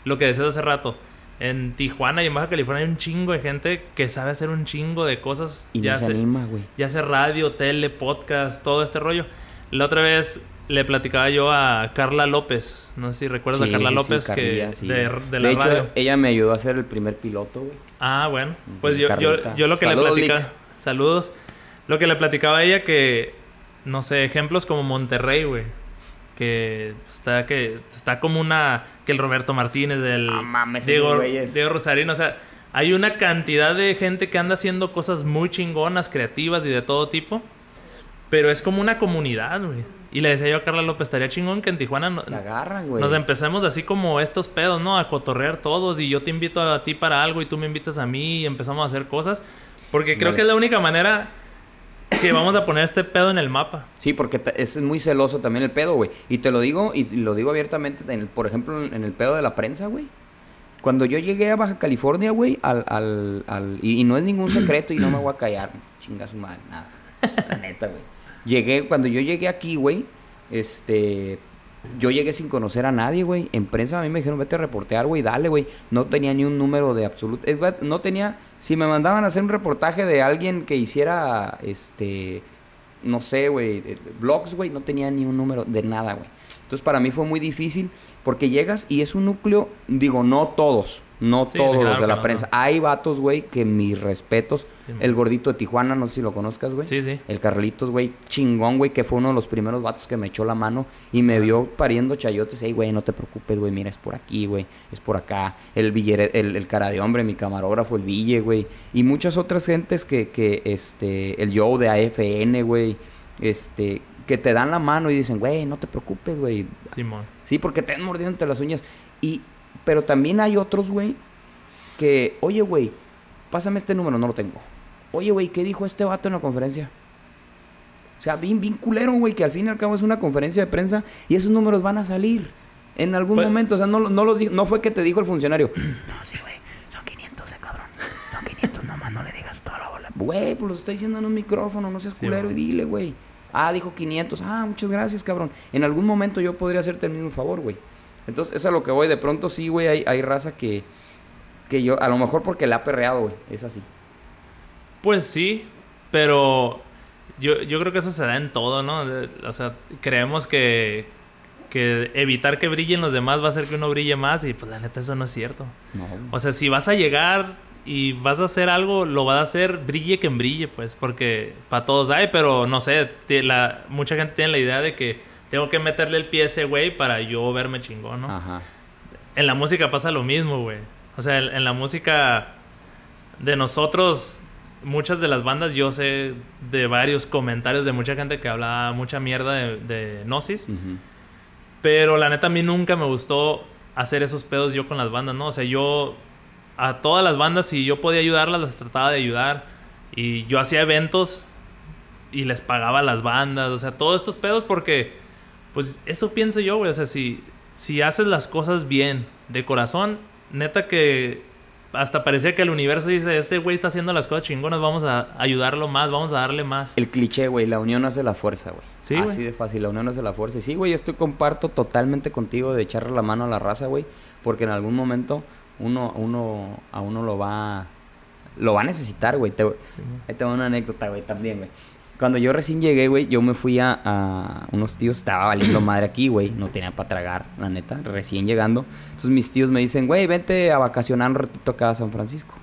lo que decías hace rato en Tijuana y en Baja California hay un chingo de gente que sabe hacer un chingo de cosas. Y ya se anima, güey. Ya sea radio, tele, podcast, todo este rollo. La otra vez le platicaba yo a Carla López. No sé si recuerdas a Carla López que de, la hecho, ella me ayudó a hacer el primer piloto, güey. Ah, bueno. Pues yo, yo, yo, lo que le platicaba... Saludos. Lo que le platicaba a ella que... No sé, ejemplos como Monterrey, güey que está que está como una que el Roberto Martínez del Diego, Diego Rosarino, o sea, hay una cantidad de gente que anda haciendo cosas muy chingonas, creativas y de todo tipo, pero es como una comunidad, güey. Y le decía yo a Carla López, estaría chingón que en Tijuana nos empecemos así como estos pedos, ¿no? A cotorrear todos y yo te invito a ti para algo y tú me invitas a mí y empezamos a hacer cosas. Porque creo que es la única manera que vamos a poner este pedo en el mapa. Sí, porque es muy celoso también el pedo, güey. Y te lo digo, y lo digo abiertamente, por ejemplo, en el pedo de la prensa, güey. Cuando yo llegué a Baja California, güey, al, al, al y, no es ningún secreto y no me voy a callar, chinga su madre, nada. La neta, güey. Llegué, cuando yo llegué aquí, güey, este, yo llegué sin conocer a nadie, güey. En prensa a mí me dijeron, vete a reportear, güey, dale, güey. No tenía ni un número de absoluto. no tenía. Si me mandaban a hacer un reportaje de alguien que hiciera, este. No sé, güey. Blogs, güey, no tenía ni un número de nada, güey. Entonces para mí fue muy difícil porque llegas y es un núcleo, digo, no todos, no todos los de la prensa. Hay vatos, güey, que mis respetos. el gordito de Tijuana, no sé si lo conozcas, güey. Sí, sí. El Carlitos, güey, chingón, güey, que fue uno de los primeros vatos que me echó la mano y me vio pariendo chayotes. Ey, güey, no te preocupes, güey, mira, es por aquí, güey, es por acá. El, Villere, el, cara de hombre, mi camarógrafo, el Ville, güey. Y muchas otras gentes que, que, este, el Joe de AFN, güey, este, que te dan la mano y dicen, güey, no te preocupes, güey. Simón. Sí, porque te han mordido entre las uñas. Y, pero también hay otros, güey, que, oye, güey, pásame este número, no lo tengo. Oye, güey, ¿qué dijo este vato en la conferencia? O sea, bien, bien culero, güey, que al fin y al cabo es una conferencia de prensa y esos números van a salir en algún pues momento. O sea, no, no, los no fue que te dijo el funcionario. No, sí, güey, son 500 de cabrón. Son 500 nomás, no le digas toda la bola. Güey, pues lo está diciendo en un micrófono, no seas culero y dile, güey. Ah, dijo 500. Ah, muchas gracias, cabrón. En algún momento yo podría hacerte el mismo favor, güey. Entonces, es a lo que voy. De pronto sí, güey, hay, hay raza que, que yo, a lo mejor porque le ha perreado, güey. Es así. Pues sí, pero yo, yo creo que eso se da en todo, ¿no? O sea, creemos que, que evitar que brillen los demás va a hacer que uno brille más y pues la neta eso no es cierto. O sea, si vas a llegar y vas a hacer algo, lo vas a hacer brille quien brille, pues, porque para todos hay, pero no sé, la, mucha gente tiene la idea de que tengo que meterle el pie a ese güey para yo verme chingón, ¿no? Ajá. En la música pasa lo mismo, güey. O sea, en, la música de nosotros, muchas de las bandas, yo sé de varios comentarios de mucha gente que habla mucha mierda de, de Gnosis. Pero la neta a mí nunca me gustó hacer esos pedos yo con las bandas, ¿no? O sea, yo a todas las bandas, si yo podía ayudarlas, las trataba de ayudar. Y yo hacía eventos y les pagaba a las bandas, o sea, todos estos pedos porque, pues eso pienso yo, güey, o sea, si, si haces las cosas bien, de corazón, neta que hasta parecía que el universo dice, este güey está haciendo las cosas chingonas, vamos a ayudarlo más, vamos a darle más. El cliché, güey, la unión hace la fuerza, güey. Sí, Así de fácil, la unión hace la fuerza. Y sí, güey, yo estoy comparto totalmente contigo de echarle la mano a la raza, güey, porque en algún momento uno, uno, a uno lo va, lo va a necesitar, güey. ahí tengo una anécdota, güey, también, güey. Cuando yo recién llegué, güey, yo me fui a, unos tíos, estaba valiendo madre aquí, güey, no tenía para tragar, la neta, recién llegando. Entonces mis tíos me dicen, güey, vente a vacacionar un ratito acá a San Francisco.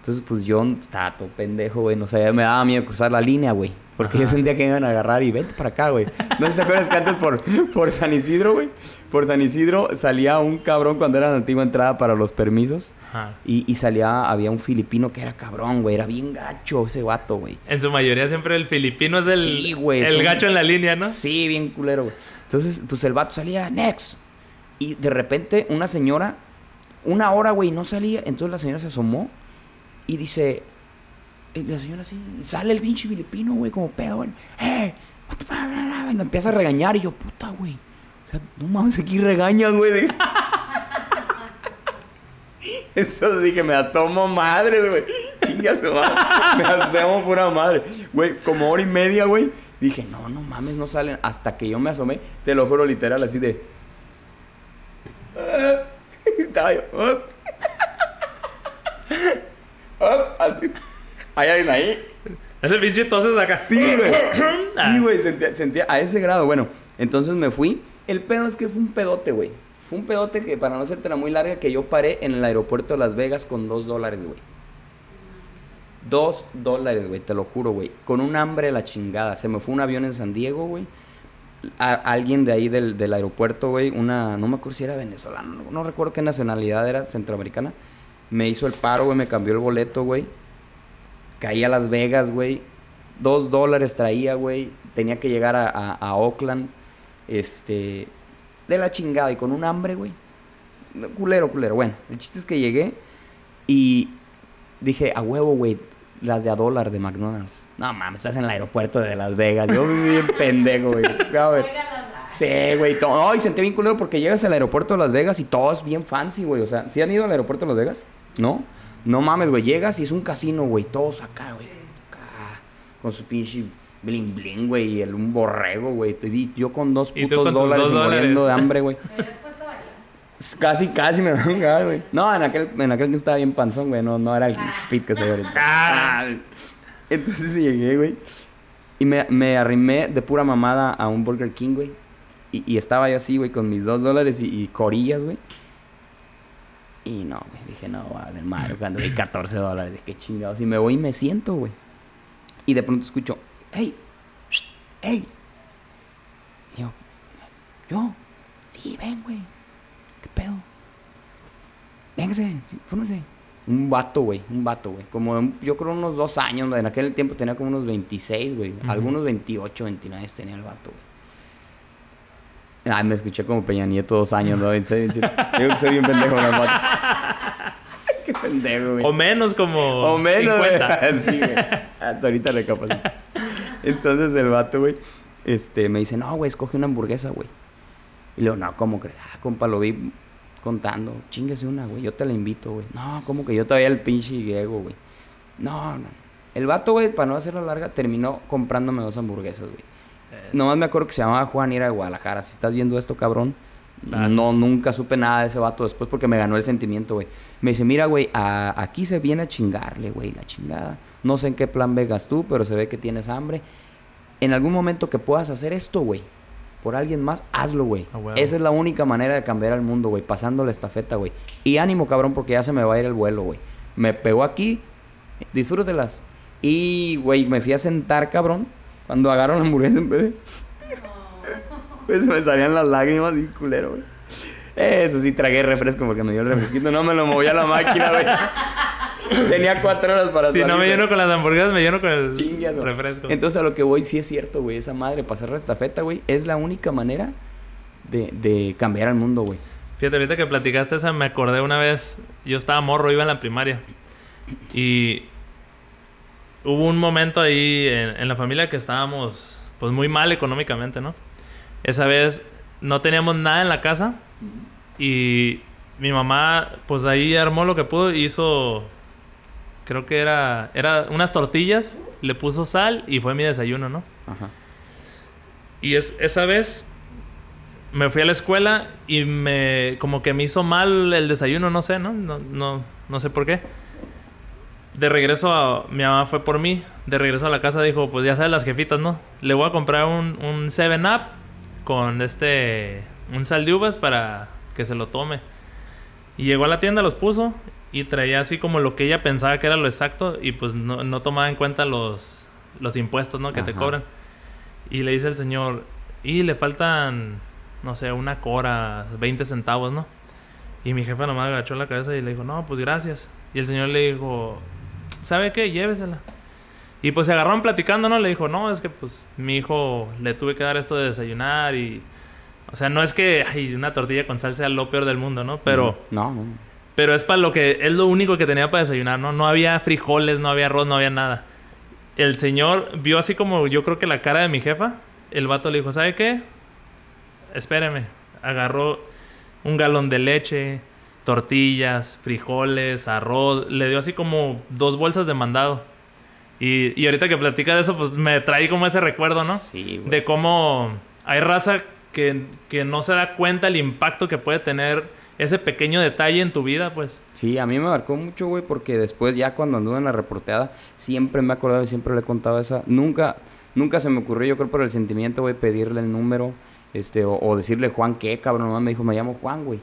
Entonces, pues yo estaba todo pendejo, güey, no sabía, me daba miedo cruzar la línea, güey. Porque yo sentía que me iban a agarrar y vete para acá, güey. No sé si te acuerdas que antes por, por San Isidro, güey. Por San Isidro salía un cabrón cuando era la antigua entrada para los permisos. Ajá. Y, y, salía, había un filipino que era cabrón, güey. Era bien gacho ese vato, güey. En su mayoría siempre el filipino es el, sí, güey, el gacho en la línea, ¿no? Sí, bien culero, güey. Entonces, pues el vato salía, next. Y de repente una señora, una hora, güey, no salía. Entonces la señora se asomó y dice, y la señora así, sale el pinche filipino, güey, como pedo, güey. ¡Eh! Y empieza a regañar y yo, puta, güey. O sea, no mames, aquí regañan, güey. Entonces dije, me asomo madre, güey. Chinga su madre. Me asomo pura madre. Güey, como hora y media, güey. Dije, no, no mames, no salen. Hasta que yo me asomé, te lo juro literal, así de. Estaba yo. Así. ¿Hay alguien ahí? Ese pinche entonces acá. Sí, güey. Sí, güey. Sentía, a ese grado. Bueno, entonces me fui. El pedo es que fue un pedote, güey. Fue un pedote que, para no hacerte la muy larga, que yo paré en el aeropuerto de Las Vegas con dos dólares, güey. Dos dólares, güey, te lo juro, güey. Con un hambre de la chingada. Se me fue un avión en San Diego, güey. alguien de ahí del, del aeropuerto, güey, una, no me acuerdo si era venezolano, no, no recuerdo qué nacionalidad era, centroamericana. Me hizo el paro, güey, me cambió el boleto, güey Caí a Las Vegas, güey. Dos dólares traía, güey. Tenía que llegar a, a, Oakland. Este. De la chingada y con un hambre, güey. Culero, culero. Bueno, el chiste es que llegué y dije, a huevo, güey. Las de a dólar de McDonald's. No mames, estás en el aeropuerto de Las Vegas. Yo viví bien pendejo, güey. Sí, güey. Todo. y sentí bien culero porque llegas al aeropuerto de Las Vegas y todo es bien fancy, güey. O sea, ¿sí han ido al aeropuerto de Las Vegas? ¿No? No mames, güey. Llegas y es un casino, güey. Todos acá, güey. Acá. Con su pinche bling bling, güey. Y el, un borrego, güey. Yo con dos putos dólares y muriendo de hambre, güey. Casi, casi me van a güey. No, en aquel, en aquel tiempo estaba bien panzón, güey. No, no era el fit que se ve ahorita. Ah. Entonces llegué, güey. Y me, me, arrimé de pura mamada a un Burger King, güey. Y, y estaba yo así, güey, con mis dos dólares y, y corillas, güey. Y no, güey, dije, no, del madre, cuando vi 14 dólares, qué chingados. Y me voy y me siento, güey. Y de pronto escucho, hey, hey. Y yo, yo, sí, ven, güey. ¿Qué pedo? Véngase, sí, fúnese. Un vato, güey, un vato, güey. Como yo creo unos dos años, en aquel tiempo tenía como unos 26, güey. Algunos 28, 29 tenía el vato, güey. Ay, me escuché como Peña Nieto dos años, ¿no? Digo que soy bien pendejo, ¿no? Qué pendejo, güey. O menos como o menos, 50. sí, güey. Hasta ahorita le capacito. Entonces el vato, güey, este, me dice, no, güey, escoge una hamburguesa, güey. Y le digo, no, ¿cómo crees? Ah, compa, lo vi contando. Chinguese una, güey. Yo te la invito, güey. No, como que yo todavía el pinche griego, güey. No, no. El vato, güey, para no hacerla larga, terminó comprándome dos hamburguesas, güey. Nomás me acuerdo que se llamaba Juan y era de Guadalajara. Si estás viendo esto, cabrón. No, nunca supe nada de ese vato después porque me ganó el sentimiento, güey. Me dice, mira, güey, aquí se viene a chingarle, güey, la chingada. No sé en qué plan vegas tú, pero se ve que tienes hambre. En algún momento que puedas hacer esto, güey, por alguien más, hazlo, güey. Esa es la única manera de cambiar al mundo, güey, pasando la estafeta, güey. Y ánimo, cabrón, porque ya se me va a ir el vuelo, güey. Me pegó aquí, disfrútelas. Y, güey, me fui a sentar, cabrón, cuando agarro la hamburguesa en vez de... Pues me salían las lágrimas y culero, güey. Eso sí, tragué refresco porque me dio el refresquito. No me lo movía la máquina, güey. Tenía cuatro horas para Si no me lleno con las hamburguesas, me lleno con el Chingas, güey. refresco. Entonces a lo que voy, sí es cierto, güey. Esa madre, pasar la estafeta, güey, es la única manera de, de cambiar al mundo, güey. Fíjate, ahorita que platicaste esa, me acordé una vez, yo estaba morro, iba en la primaria. Y hubo un momento ahí en, en la familia que estábamos pues muy mal económicamente, ¿no? Esa vez no teníamos nada en la casa y mi mamá pues ahí armó lo que pudo, hizo creo que era era unas tortillas, le puso sal y fue mi desayuno, ¿no? Ajá. Y es, esa vez me fui a la escuela y me como que me hizo mal el desayuno, no sé, ¿no? No, no, no sé por qué. De regreso a... Mi mamá fue por mí. De regreso a la casa dijo, pues ya sabes las jefitas, ¿no? Le voy a comprar un, un 7-Up con este... Un sal de uvas para que se lo tome. Y llegó a la tienda, los puso y traía así como lo que ella pensaba que era lo exacto y pues no, no tomaba en cuenta los, los impuestos, ¿no? Que te cobran. Y le dice el señor, y le faltan, no sé, una cora, 20 centavos, ¿no? Y mi jefa nomás agachó la cabeza y le dijo, no, pues gracias. Y el señor le dijo, ¿sabe qué? Llévesela. Y pues se agarraron platicando, ¿no? Le dijo, no, es que pues mi hijo le tuve que dar esto de desayunar y... O sea, no es que ay, una tortilla con sal sea lo peor del mundo, ¿no? Pero... No, no. Pero es para lo que es lo único que tenía para desayunar, ¿no? No había frijoles, no había arroz, no había nada. El señor vio así como yo creo que la cara de mi jefa. El vato le dijo, ¿sabe qué? Espéreme. Agarró un galón de leche, tortillas, frijoles, arroz. Le dio así como dos bolsas de mandado. Y, y ahorita que platica de eso, pues me trae como ese recuerdo, ¿no? Sí, güey. de cómo hay raza que, que no se da cuenta el impacto que puede tener ese pequeño detalle en tu vida, pues. Sí, a mí me marcó mucho, güey, porque después ya cuando anduve en la reporteada, siempre me he acordado y siempre le he contado esa. Nunca, nunca se me ocurrió, yo creo por el sentimiento, güey, pedirle el número, este, o, o decirle Juan, ¿qué, cabrón? Nomás me dijo, me llamo Juan, güey.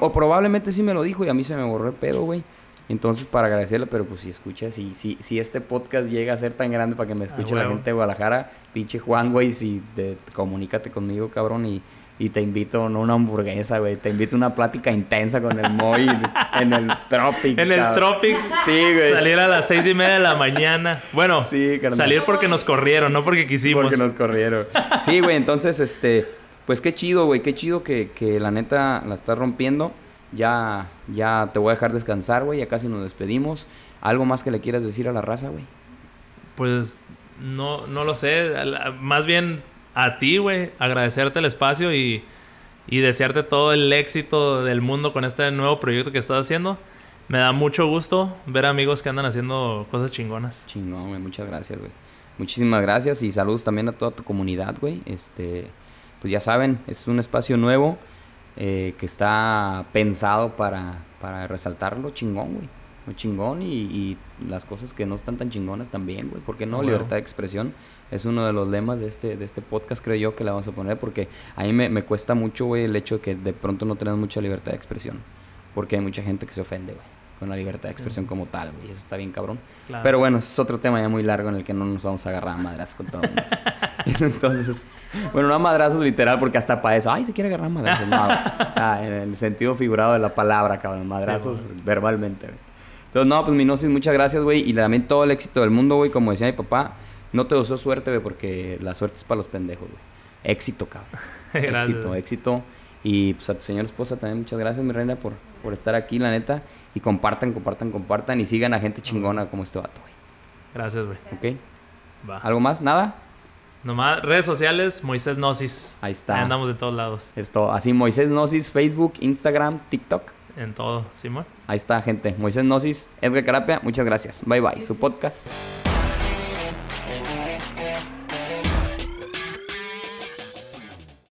O, probablemente sí me lo dijo y a mí se me borró el pedo, güey. Entonces, para agradecerle, pero pues si escuchas, si, si, si este podcast llega a ser tan grande para que me escuche la gente de Guadalajara, pinche Juan, güey, si te, comunícate conmigo, cabrón, y, y te invito, no una hamburguesa, güey, te invito a una plática intensa con el Moy en el Tropics. En el cabrón. Tropics. Sí, güey. Salir a las seis y media de la mañana. Bueno, Sí, salir porque nos corrieron, no porque quisimos. Porque nos corrieron. Sí, güey, entonces, este, pues qué chido, güey, qué chido que, que la neta la estás rompiendo. Ya, ya te voy a dejar descansar, güey, ya casi nos despedimos. ¿Algo más que le quieras decir a la raza, güey? Pues no, no lo sé. Más bien a ti, güey. Agradecerte el espacio y, y desearte todo el éxito del mundo con este nuevo proyecto que estás haciendo. Me da mucho gusto ver amigos que andan haciendo cosas chingonas. Chingón, güey, muchas gracias, güey. Muchísimas gracias y saludos también a toda tu comunidad, güey. Este, pues ya saben, es un espacio nuevo eh, que está pensado para, para resaltar lo chingón, güey. Lo chingón y, y las cosas que no están tan chingonas también, güey. ¿Por qué no? Ah. Libertad de expresión es uno de los lemas de este, de este podcast, creo yo, que la vamos a poner porque a mí me, me cuesta mucho, güey, el hecho de que de pronto no tenemos mucha libertad de expresión. Porque hay mucha gente que se ofende, güey, con la libertad de Sí. expresión como tal, güey. Eso está bien cabrón. Claro. Pero bueno, ese es otro tema ya muy largo en el que no nos vamos a agarrar a madrazos con todo. Entonces, bueno, no a madrazos literal, porque hasta para eso, ay, se quiere agarrar a madrazos. No, ah, en el sentido figurado de la palabra, cabrón, madrazos Sí, bueno. verbalmente, güey. Entonces, no, pues Minosis, muchas gracias, güey, y también todo el éxito del mundo, güey, como decía mi papá, no te usó suerte, güey, porque la suerte es para los pendejos, güey. Éxito, cabrón. Gracias, éxito, éxito. Y pues a tu señora esposa también muchas gracias, mi reina, por, por estar aquí, la neta. Y compartan, compartan, compartan y sigan a gente chingona como este vato, güey. Gracias, güey. ¿Ok? Va. ¿Algo más? ¿Nada? Nomás redes sociales, Moisés Gnosis. Ahí está. Ahí andamos de todos lados. Esto, así Moisés Gnosis, Facebook, Instagram, TikTok. En todo, Simón. Ahí está, gente. Moisés Gnosis, Edgar Carapia, muchas gracias. Bye bye. Su podcast.